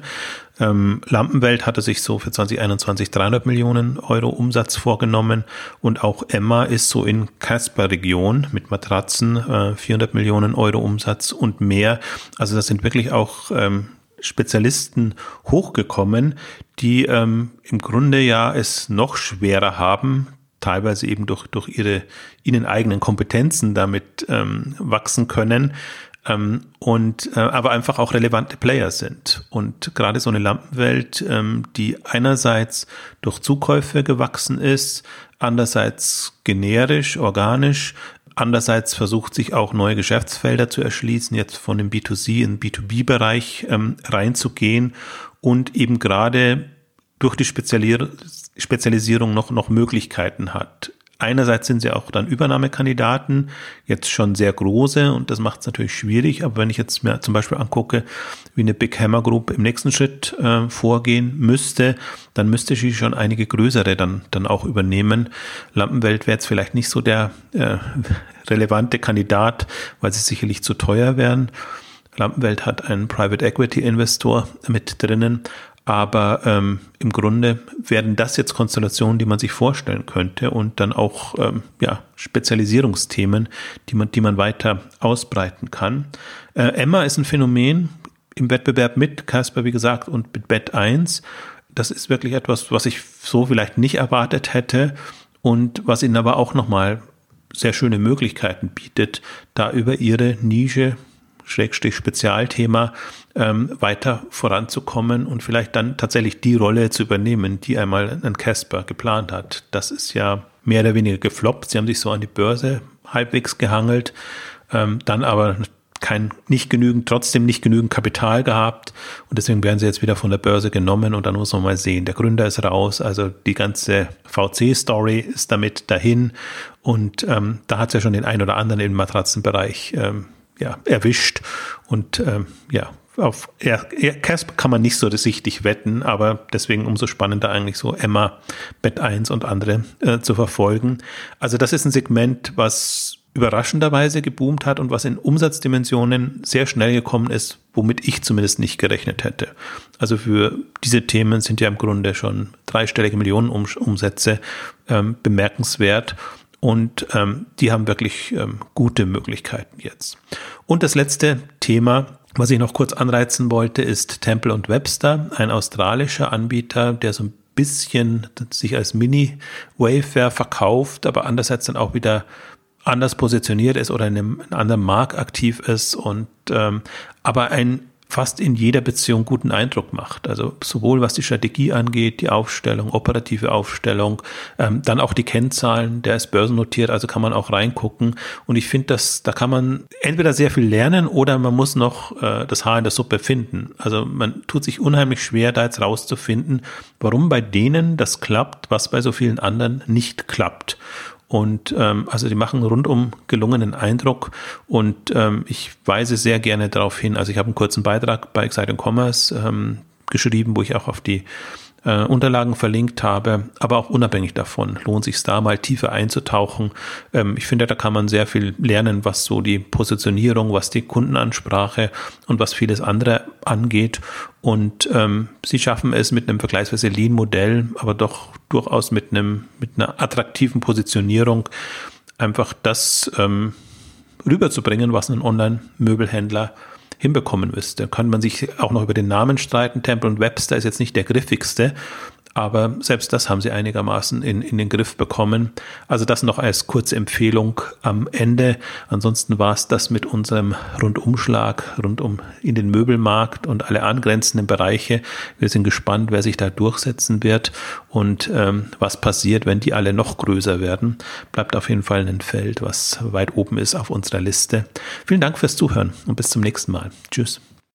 Ähm, Lampenwelt hatte sich so für 2021 300 Millionen Euro Umsatz vorgenommen und auch Emma ist so in Casper-Region mit Matratzen äh, 400 Millionen Euro Umsatz und mehr. Also das sind wirklich auch ähm, Spezialisten hochgekommen, die ähm, im Grunde ja es noch schwerer haben, teilweise eben durch, durch ihre ihnen eigenen Kompetenzen damit ähm, wachsen können ähm, und äh, aber einfach auch relevante Player sind. Und gerade so eine Lampenwelt, ähm, die einerseits durch Zukäufe gewachsen ist, andererseits generisch, organisch, Andererseits versucht sich auch neue Geschäftsfelder zu erschließen, jetzt von dem B2C in den B2B-Bereich ähm, reinzugehen und eben gerade durch die Spezialisierung noch, noch Möglichkeiten hat. Einerseits sind sie auch dann Übernahmekandidaten, jetzt schon sehr große und das macht es natürlich schwierig. Aber wenn ich jetzt mir zum Beispiel angucke, wie eine Big Hammer Group im nächsten Schritt äh, vorgehen müsste, dann müsste sie schon einige größere dann, dann auch übernehmen. Lampenwelt wäre jetzt vielleicht nicht so der äh, relevante Kandidat, weil sie sicherlich zu teuer wären. Lampenwelt hat einen Private Equity Investor mit drinnen, aber ähm, im Grunde werden das jetzt Konstellationen, die man sich vorstellen könnte und dann auch ähm, ja, Spezialisierungsthemen, die man, die man weiter ausbreiten kann. Äh, Emma ist ein Phänomen im Wettbewerb mit Casper, wie gesagt, und mit Bet 1. Das ist wirklich etwas, was ich so vielleicht nicht erwartet hätte und was ihnen aber auch nochmal sehr schöne Möglichkeiten bietet, da über ihre Nische Schrägstrich Spezialthema ähm, weiter voranzukommen und vielleicht dann tatsächlich die Rolle zu übernehmen, die einmal ein Casper geplant hat. Das ist ja mehr oder weniger gefloppt. Sie haben sich so an die Börse halbwegs gehangelt, ähm, dann aber kein, nicht genügend, trotzdem nicht genügend Kapital gehabt und deswegen werden sie jetzt wieder von der Börse genommen und dann muss man mal sehen, der Gründer ist raus, also die ganze VC-Story ist damit dahin und ähm, da hat es ja schon den ein oder anderen im Matratzenbereich ähm, ja, erwischt. Und ähm, ja, auf Casper kann man nicht so sichtlich wetten, aber deswegen umso spannender eigentlich so Emma, Bett 1 und andere äh, zu verfolgen. Also das ist ein Segment, was überraschenderweise geboomt hat und was in Umsatzdimensionen sehr schnell gekommen ist, womit ich zumindest nicht gerechnet hätte. Also für diese Themen sind ja im Grunde schon dreistellige Millionenumsätze ähm, bemerkenswert. Und ähm, die haben wirklich ähm, gute Möglichkeiten jetzt. Und das letzte Thema, was ich noch kurz anreizen wollte, ist Temple und Webster, ein australischer Anbieter, der so ein bisschen sich als Mini-Wayfair verkauft, aber andererseits dann auch wieder anders positioniert ist oder in einem, anderen Markt aktiv ist und ähm, aber ein fast in jeder Beziehung guten Eindruck macht. Also sowohl was die Strategie angeht, die Aufstellung, operative Aufstellung, ähm, dann auch die Kennzahlen, der ist börsennotiert, also kann man auch reingucken. Und ich finde, dass da kann man entweder sehr viel lernen oder man muss noch äh, das Haar in der Suppe finden. Also man tut sich unheimlich schwer, da jetzt rauszufinden, warum bei denen das klappt, was bei so vielen anderen nicht klappt. Und ähm, also die machen rundum gelungenen Eindruck und ähm, ich weise sehr gerne darauf hin. Also ich habe einen kurzen Beitrag bei Exciting Commerce ähm, geschrieben, wo ich auch auf die äh, Unterlagen verlinkt habe, aber auch unabhängig davon lohnt sich da mal tiefer einzutauchen. Ähm, ich finde, da kann man sehr viel lernen, was so die Positionierung, was die Kundenansprache und was vieles andere angeht. Und ähm, sie schaffen es mit einem vergleichsweise Lean-Modell, aber doch durchaus mit einem mit einer attraktiven Positionierung einfach das ähm, rüberzubringen, was ein Online-Möbelhändler hinbekommen müsste. Kann man sich auch noch über den Namen streiten. Temple und Webster ist jetzt nicht der griffigste, aber selbst das haben sie einigermaßen in, in den Griff bekommen. Also das noch als kurze Empfehlung am Ende. Ansonsten war es das mit unserem Rundumschlag rund um in den Möbelmarkt und alle angrenzenden Bereiche. Wir sind gespannt, wer sich da durchsetzen wird und ähm, was passiert, wenn die alle noch größer werden. Bleibt auf jeden Fall ein Feld, was weit oben ist auf unserer Liste. Vielen Dank fürs Zuhören und bis zum nächsten Mal. Tschüss.